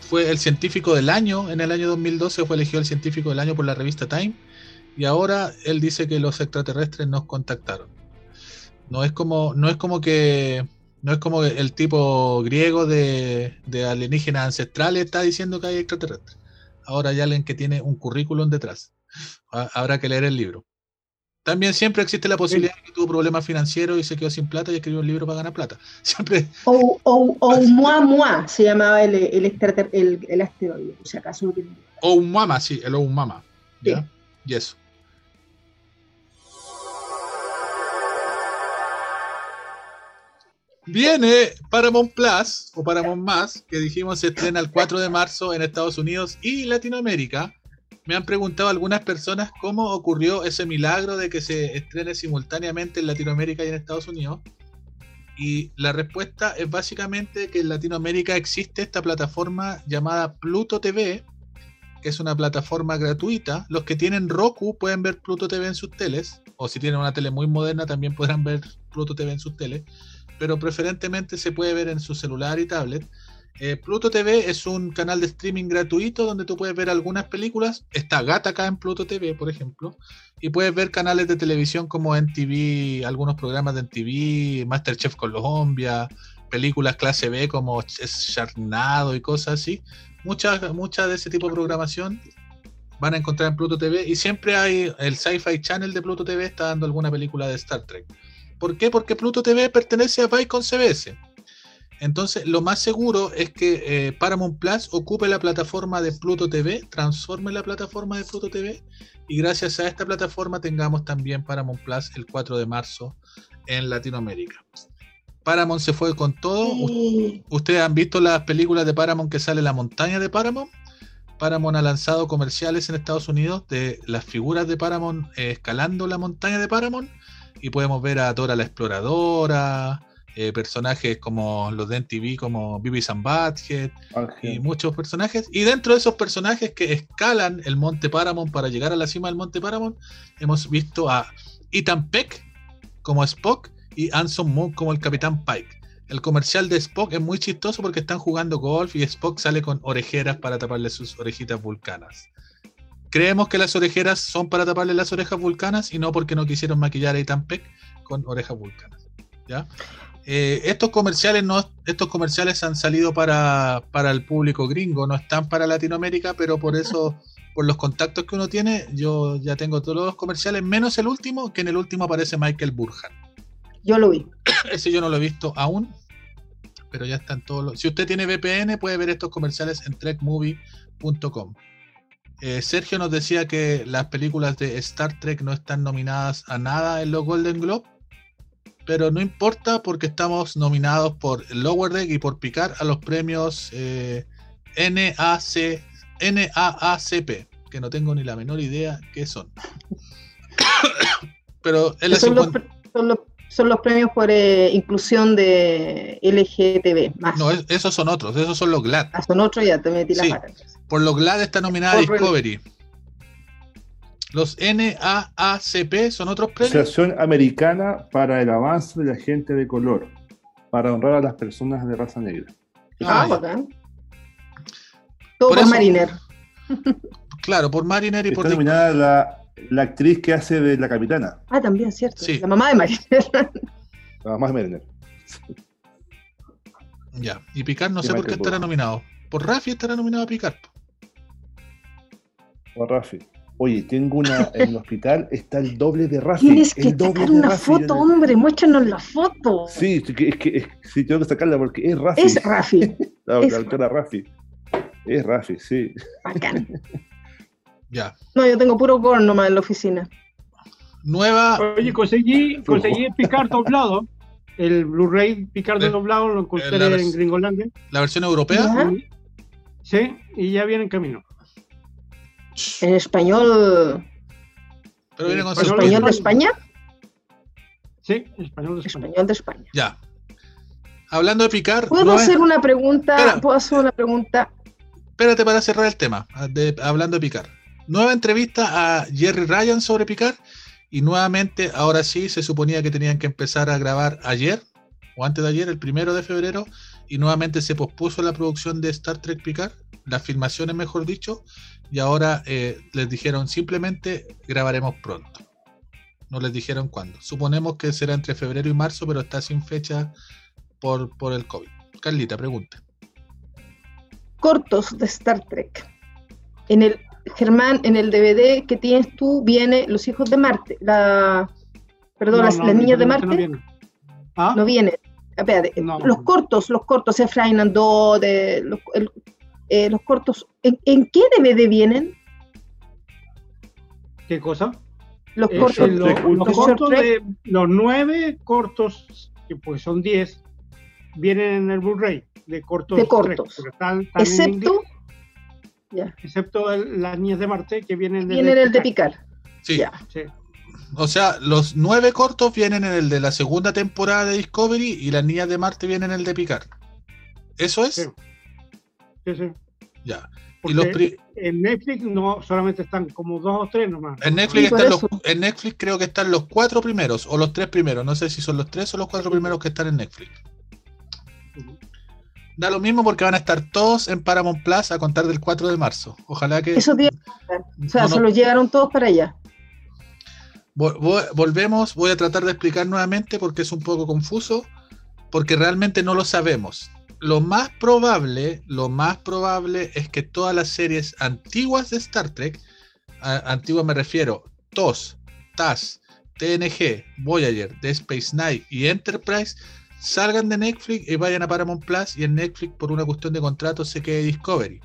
fue el científico del año, en el año 2012 fue elegido el científico del año por la revista Time, y ahora él dice que los extraterrestres nos contactaron. No es como, no es como que, no es como el tipo griego de, de alienígenas ancestrales está diciendo que hay extraterrestres. Ahora hay alguien que tiene un currículum detrás. Ha- Habrá que leer el libro. También siempre existe la posibilidad de que tuvo problemas financieros y se quedó sin plata y escribió un libro para ganar plata. Siempre, O, o, o Mua Mua se llamaba el, el, extrater- el, el asteroide, si acaso no tiene- o un mama, sí, el o un mama. ¿ya? Y eso. Viene Paramount Plus o Paramount Más, que dijimos se estrena el 4 de marzo en Estados Unidos y Latinoamérica. Me han preguntado algunas personas cómo ocurrió ese milagro de que se estrene simultáneamente en Latinoamérica y en Estados Unidos. Y la respuesta es básicamente que en Latinoamérica existe esta plataforma llamada Pluto TV, que es una plataforma gratuita. Los que tienen Roku pueden ver Pluto TV en sus teles, o si tienen una tele muy moderna también podrán ver Pluto TV en sus teles, pero preferentemente se puede ver en su celular y tablet. Eh, Pluto TV es un canal de streaming gratuito donde tú puedes ver algunas películas. Está Gata acá en Pluto TV, por ejemplo. Y puedes ver canales de televisión como NTV, algunos programas de NTV, Masterchef Colombia, películas clase B como Sharknado y cosas así. Muchas, muchas de ese tipo de programación van a encontrar en Pluto TV. Y siempre hay el Sci-Fi Channel de Pluto TV está dando alguna película de Star Trek. ¿Por qué? Porque Pluto TV pertenece a Viacom CBS. Entonces, lo más seguro es que eh, Paramount Plus ocupe la plataforma de Pluto TV, transforme la plataforma de Pluto TV y gracias a esta plataforma tengamos también Paramount Plus el 4 de marzo en Latinoamérica. Paramount se fue con todo. Sí. ¿Ustedes han visto las películas de Paramount que sale la montaña de Paramount? Paramount ha lanzado comerciales en Estados Unidos de las figuras de Paramount eh, escalando la montaña de Paramount y podemos ver a Dora la Exploradora, eh, personajes como los de NTV, como Beavis and Butthead, y muchos personajes. Y dentro de esos personajes que escalan el Monte Paramount para llegar a la cima del Monte Paramount, hemos visto a Ethan Peck como Spock y Anson Moon como el Capitán Pike. El comercial de Spock es muy chistoso porque están jugando golf y Spock sale con orejeras para taparle sus orejitas vulcanas. Creemos que las orejeras son para taparle las orejas vulcanas y no porque no quisieron maquillar a Ethan Peck con orejas vulcanas. ¿ya? Eh, estos comerciales no, estos comerciales han salido para, para el público gringo, no están para Latinoamérica, pero por eso, por los contactos que uno tiene, yo ya tengo todos los comerciales, menos el último, que en el último aparece Michael Burhan. Yo lo vi. Ese yo no lo he visto aún, pero ya están todos los. Si usted tiene VPN, puede ver estos comerciales en trekmovie.com. Eh, Sergio nos decía que las películas de Star Trek no están nominadas a nada en los Golden Globe, pero no importa porque estamos nominados por Lower Deck y por Picard a los premios eh, NAC, NAACP, que no tengo ni la menor idea qué son. pero es Son los, 50 pre- son los- son los premios por eh, inclusión de LGTB. Más. No, es- esos son otros, esos son los GLAD. Ah, son otros, ya te metí la Sí. Por los GLAD está nominada Por Discovery. Los NAACP son otros premios. Asociación Americana para el Avance de la Gente de Color, para honrar a las personas de raza negra. Ah, Ah, ya. bacán. Todo Por por, eso- Mariner. Claro, por Mariner y por Está Discovery. nominada la, la actriz que hace de la capitana, Ah, también, cierto. Sí. La mamá de Mariner. la mamá de Merner. Ya. Y Picard no Y sé por qué estará nominado. Por Rafi estará nominado a Picard. O Rafi. Oye, tengo una en el hospital, está el doble de Rafi. Tienes que el doble sacar de una Rafi. foto, hombre. Muéstranos la foto. Sí, es que, es que- es- sí, tengo que sacarla porque es Rafi. Es Rafi. la, es la doctora Rafi. Es Rafi, sí. Bacán. Ya. No, yo tengo puro gore nomás en la oficina. Nueva. Oye, conseguí, conseguí el Picard doblado. El Blu-ray Picard Eh, doblado lo encontré en Gringolandia. La versión europea. Sí, y ya viene en camino. En español. Pero viene con Español- subtítulos. ¿Español de España? Sí, español de España. Español de España. Ya. Hablando de Picard. ¿Puedo hacer una pregunta? Espera. ¿Puedo hacer una pregunta? Espérate para cerrar el tema, de- hablando de Picard. Nueva entrevista a Jerry Ryan sobre Picard y nuevamente, ahora sí, se suponía que tenían que empezar a grabar ayer o antes de ayer, el primero de febrero, y nuevamente se pospuso la producción de Star Trek Picard, las filmaciones mejor dicho, y ahora eh, les dijeron simplemente grabaremos pronto. No les dijeron cuándo. Suponemos que será entre febrero y marzo, pero está sin fecha por, por el COVID. Carlita, pregunta. Cortos de Star Trek. En el Germán, en el DVD que tienes tú, viene Los Hijos de Marte. La, perdón, No, las, no, las niñas de Marte. No viene. ¿Ah? No viene. Espérate, No. los cortos, los cortos, Efraín Andó, de los, el- eh, los cortos. ¿En, en qué DVD vienen? ¿Qué cosa? Los Eh, cortos. Trek, los de Short cortos de los nueve cortos, que pues son diez, vienen en el Blu-ray de cortos. De cortos. están- están Excepto, ya, excepto el- las niñas de Marte que vienen en viene el de Picard. Sí, Ya. Sí. O sea, los nueve cortos vienen en el de la segunda temporada de Discovery y las niñas de Marte vienen en el de Picard. ¿Eso es? Sí. Sí, sí. Ya. Y Porque los pri- en Netflix no solamente están como dos o tres nomás. en Netflix Sí, están los, eso. en Netflix creo que están los cuatro primeros o los tres primeros. No sé si son los tres o los cuatro primeros que están en Netflix. Da lo mismo porque van a estar todos en Paramount Plus a contar del 4 de marzo. Ojalá que. Esos días, o sea, no. se los llevaron todos para allá. Vol- vo- volvemos, voy a tratar de explicar nuevamente porque es un poco confuso, porque realmente no lo sabemos. Lo más probable, lo más probable es que todas las series antiguas de Star Trek, a- antiguas me refiero, TOS, TAS, TNG, Voyager, The Space Nine y Enterprise, salgan de Netflix y vayan a Paramount Plus y en Netflix por una cuestión de contrato se quede Discovery.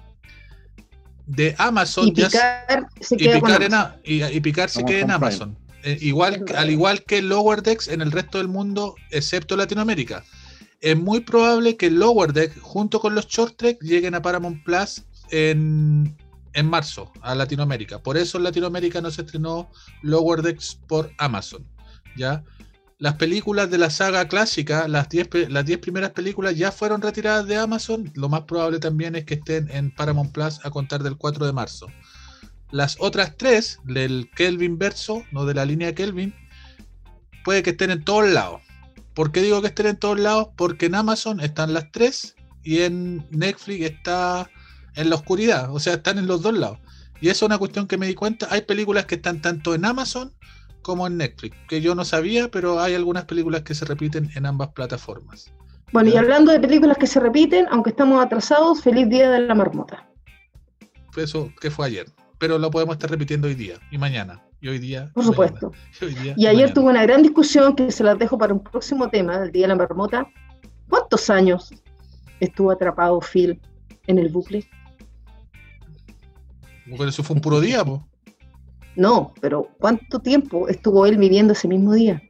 De Amazon Y ya se- Picar se y picar, en, Amazon. a- y, y picar se queda en Prime. Amazon. Eh, igual, al igual que Lower Decks en el resto del mundo, excepto Latinoamérica. Es muy probable que Lower Deck, junto con los Short Trek, lleguen a Paramount Plus en, en marzo, a Latinoamérica. Por eso en Latinoamérica no se estrenó Lower Decks por Amazon. ¿ya? Las películas de la saga clásica, las 10 pe- las 10 primeras películas ya fueron retiradas de Amazon. Lo más probable también es que estén en Paramount Plus a contar del 4 de marzo. Las otras tres del Kelvin verso, no de la línea Kelvin, puede que estén en todos lados. ¿Por qué digo que estén en todos lados? Porque en Amazon están las tres y en Netflix está en la oscuridad, o sea, están en los dos lados. Y eso es una cuestión que me di cuenta. Hay películas que están tanto en Amazon como en Netflix, que yo no sabía, pero hay algunas películas que se repiten en ambas plataformas. Bueno, y hablando de películas que se repiten, aunque estamos atrasados, feliz día de la marmota. Eso que fue ayer, pero lo podemos estar repitiendo hoy día y mañana. Y hoy día. Por y mañana, supuesto. y hoy día, Y ayer mañana. tuve una gran discusión que se las dejo para un próximo tema del Día de la Marmota. ¿Cuántos años estuvo atrapado Phil en el bucle? Pero eso fue un puro día, po. No, pero ¿cuánto tiempo estuvo él viviendo ese mismo día?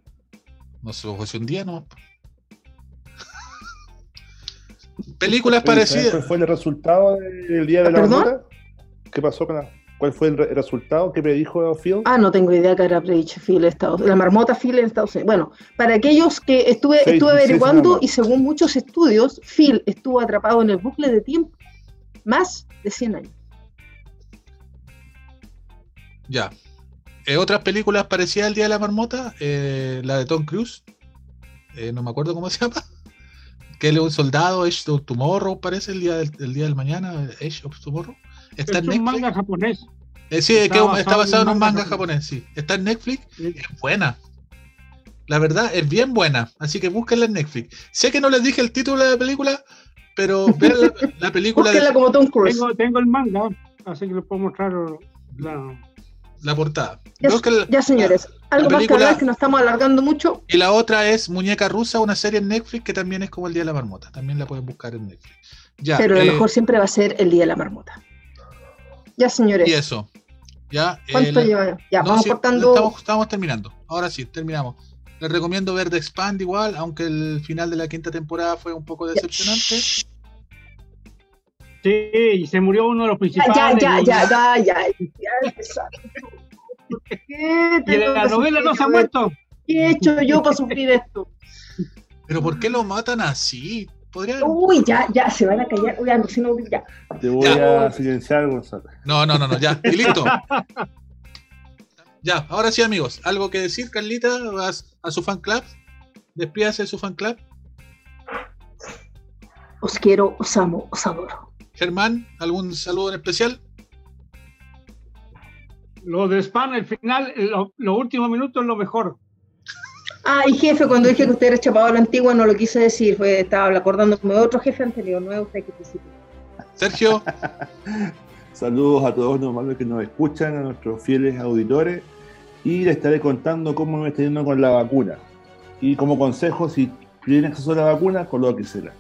No sé, fue un día no. Películas Oye, ¿sabes parecidas. ¿Cuál fue el resultado del día de la ¿Perdón? marmota? ¿Qué pasó con la, ¿Cuál fue el re- resultado que predijo Phil? Ah, no tengo idea que habrá predicho Phil en Estados La marmota Phil en Estados Unidos. Bueno, para aquellos que estuve, Seis- estuve averiguando y según muchos estudios, Phil estuvo atrapado en el bucle de tiempo más de 100 años. Ya. Eh, otras películas parecidas al Día de la Marmota, eh, la de Tom Cruise, eh, no me acuerdo cómo se llama, que él es un soldado, Age of Tomorrow, parece el día del, el día del mañana, Age of Tomorrow. Está Es en un Netflix. manga japonés. Eh, sí, es que Está está basado en un manga japonés. japonés, sí. Está en Netflix, Sí. es buena. La verdad, es bien buena, así que búsquenla en Netflix. Sé que no les dije el título de la película, pero vean la, la película de Búsquenla como Tom Cruise. Tengo, tengo el manga, así que les puedo mostrar la, la portada. Ya, señores, algo más que hablar que nos estamos alargando mucho. Y la otra es Muñeca Rusa, una serie en Netflix que también es como el Día de la Marmota. También la pueden buscar en Netflix. Ya, pero lo eh, mejor siempre va a ser el día de la marmota. Ya, señores, y eso. Ya, ¿cuánto eh, la- lleva? Ya, no, vamos cortando. Estamos, estamos terminando. Ahora sí, terminamos. Les recomiendo ver The Expand igual, aunque el final de la quinta temporada fue un poco decepcionante. Sí, y se murió uno de los Ya, principales. ya, ya, ya, ya, ya empezaron. ¿Qué Y la novela no sufrir se ha muerto. ¿Qué he hecho yo para sufrir esto? Pero ¿por qué lo matan así? Podría Uy, ya, ya, se van a callar. Oigan, si no, ya. Te voy Ya. a silenciar, Gonzalo. No, no, no, no, ya, y listo. Ya, ahora sí, amigos. ¿Algo que decir, Carlita? ¿Vas a su fan club? Despídase de su fan club. Os quiero, os amo, os adoro. Germán, ¿algún saludo en especial? Lo de Spam, el final, lo- los últimos minutos es lo mejor. Ah, y jefe, cuando dije que usted era chapado a la antigua, no lo quise decir. Fue, estaba acordándome de otro jefe anterior, no es usted que principio. Sergio, Saludos a todos los malos que nos escuchan, a nuestros fieles auditores. Y les estaré contando cómo me está yendo con la vacuna. Y como consejo, si tienen acceso a la vacuna, colóquesela.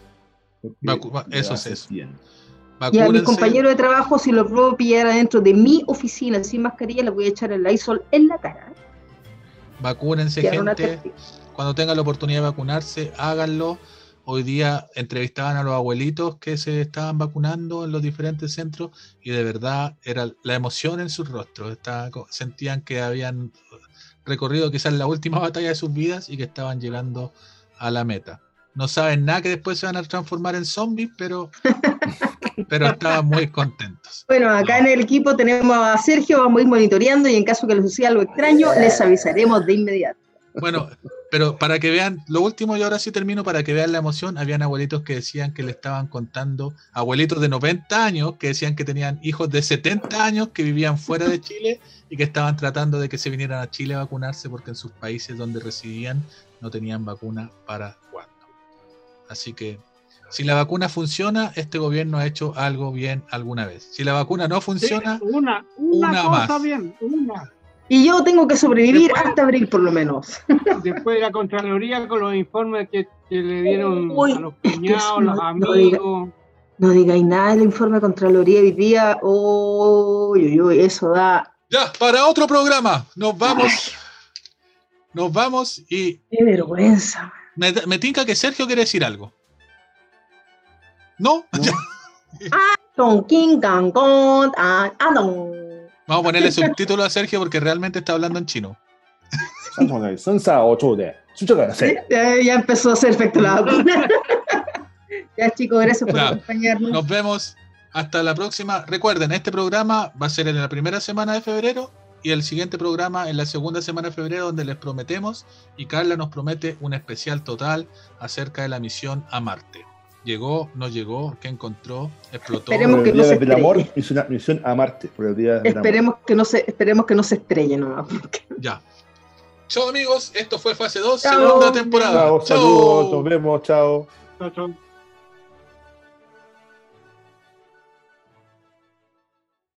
Vacu- eso es eso. bien. Y a mi vacúnense. compañero de trabajo, si lo puedo pillar adentro de mi oficina sin mascarilla, le voy a echar el Lysol en la cara. Vacúnense, gente. Cuando tengan la oportunidad de vacunarse, háganlo. Hoy día entrevistaban a los abuelitos que se estaban vacunando en los diferentes centros y de verdad era la emoción en sus rostros. Estaba sentían que habían recorrido quizás la última batalla de sus vidas y que estaban llegando a la meta. No saben nada que después se van a transformar en zombies, pero, pero estaban muy contentos. Bueno, acá en el equipo tenemos a Sergio, vamos a ir monitoreando y en caso que les suceda algo extraño, les avisaremos de inmediato. Bueno, pero para que vean, lo último y ahora sí termino, para que vean la emoción, habían abuelitos que decían que le estaban contando, abuelitos de 90 años que decían que tenían hijos de 70 años que vivían fuera de Chile y que estaban tratando de que se vinieran a Chile a vacunarse porque en sus países donde residían no tenían vacuna para cuándo. Así que si la vacuna funciona, este gobierno ha hecho algo bien alguna vez. Si la vacuna no funciona, Sí, una, una, una cosa más. bien, una. Y yo tengo que sobrevivir Después- hasta abril por lo menos. Después de la Contraloría con los informes que, que le dieron Uy, a los es que cuñados, los no- no diga. amigos. No digáis nada del informe de Contraloría hoy día. Uy, uy, uy, eso da. ya, para otro programa, nos vamos. Nos vamos y Qué vergüenza. Me, me, tinca que Sergio quiere decir algo. ¿No? ¿No? Vamos a ponerle subtítulo a Sergio porque realmente está hablando en chino. ya, empezó a hacer efecto ya chicos, gracias por acompañarnos. Nos vemos. Hasta la próxima. Recuerden, este programa va a ser en la primera semana de febrero y el siguiente programa en la segunda semana de febrero donde les prometemos y Carla nos promete un especial total acerca de la misión a Marte. Llegó, no llegó, qué encontró, explotó. Esperemos que el no día se del amor, hizo una misión a Marte. Por el día del amor. Esperemos que no se, esperemos que no se estrelle nomás. porque- Ya. Chao amigos, esto fue fase 2, Chao. segunda temporada. Chao, saludos, nos vemos, chao. Chao, chao.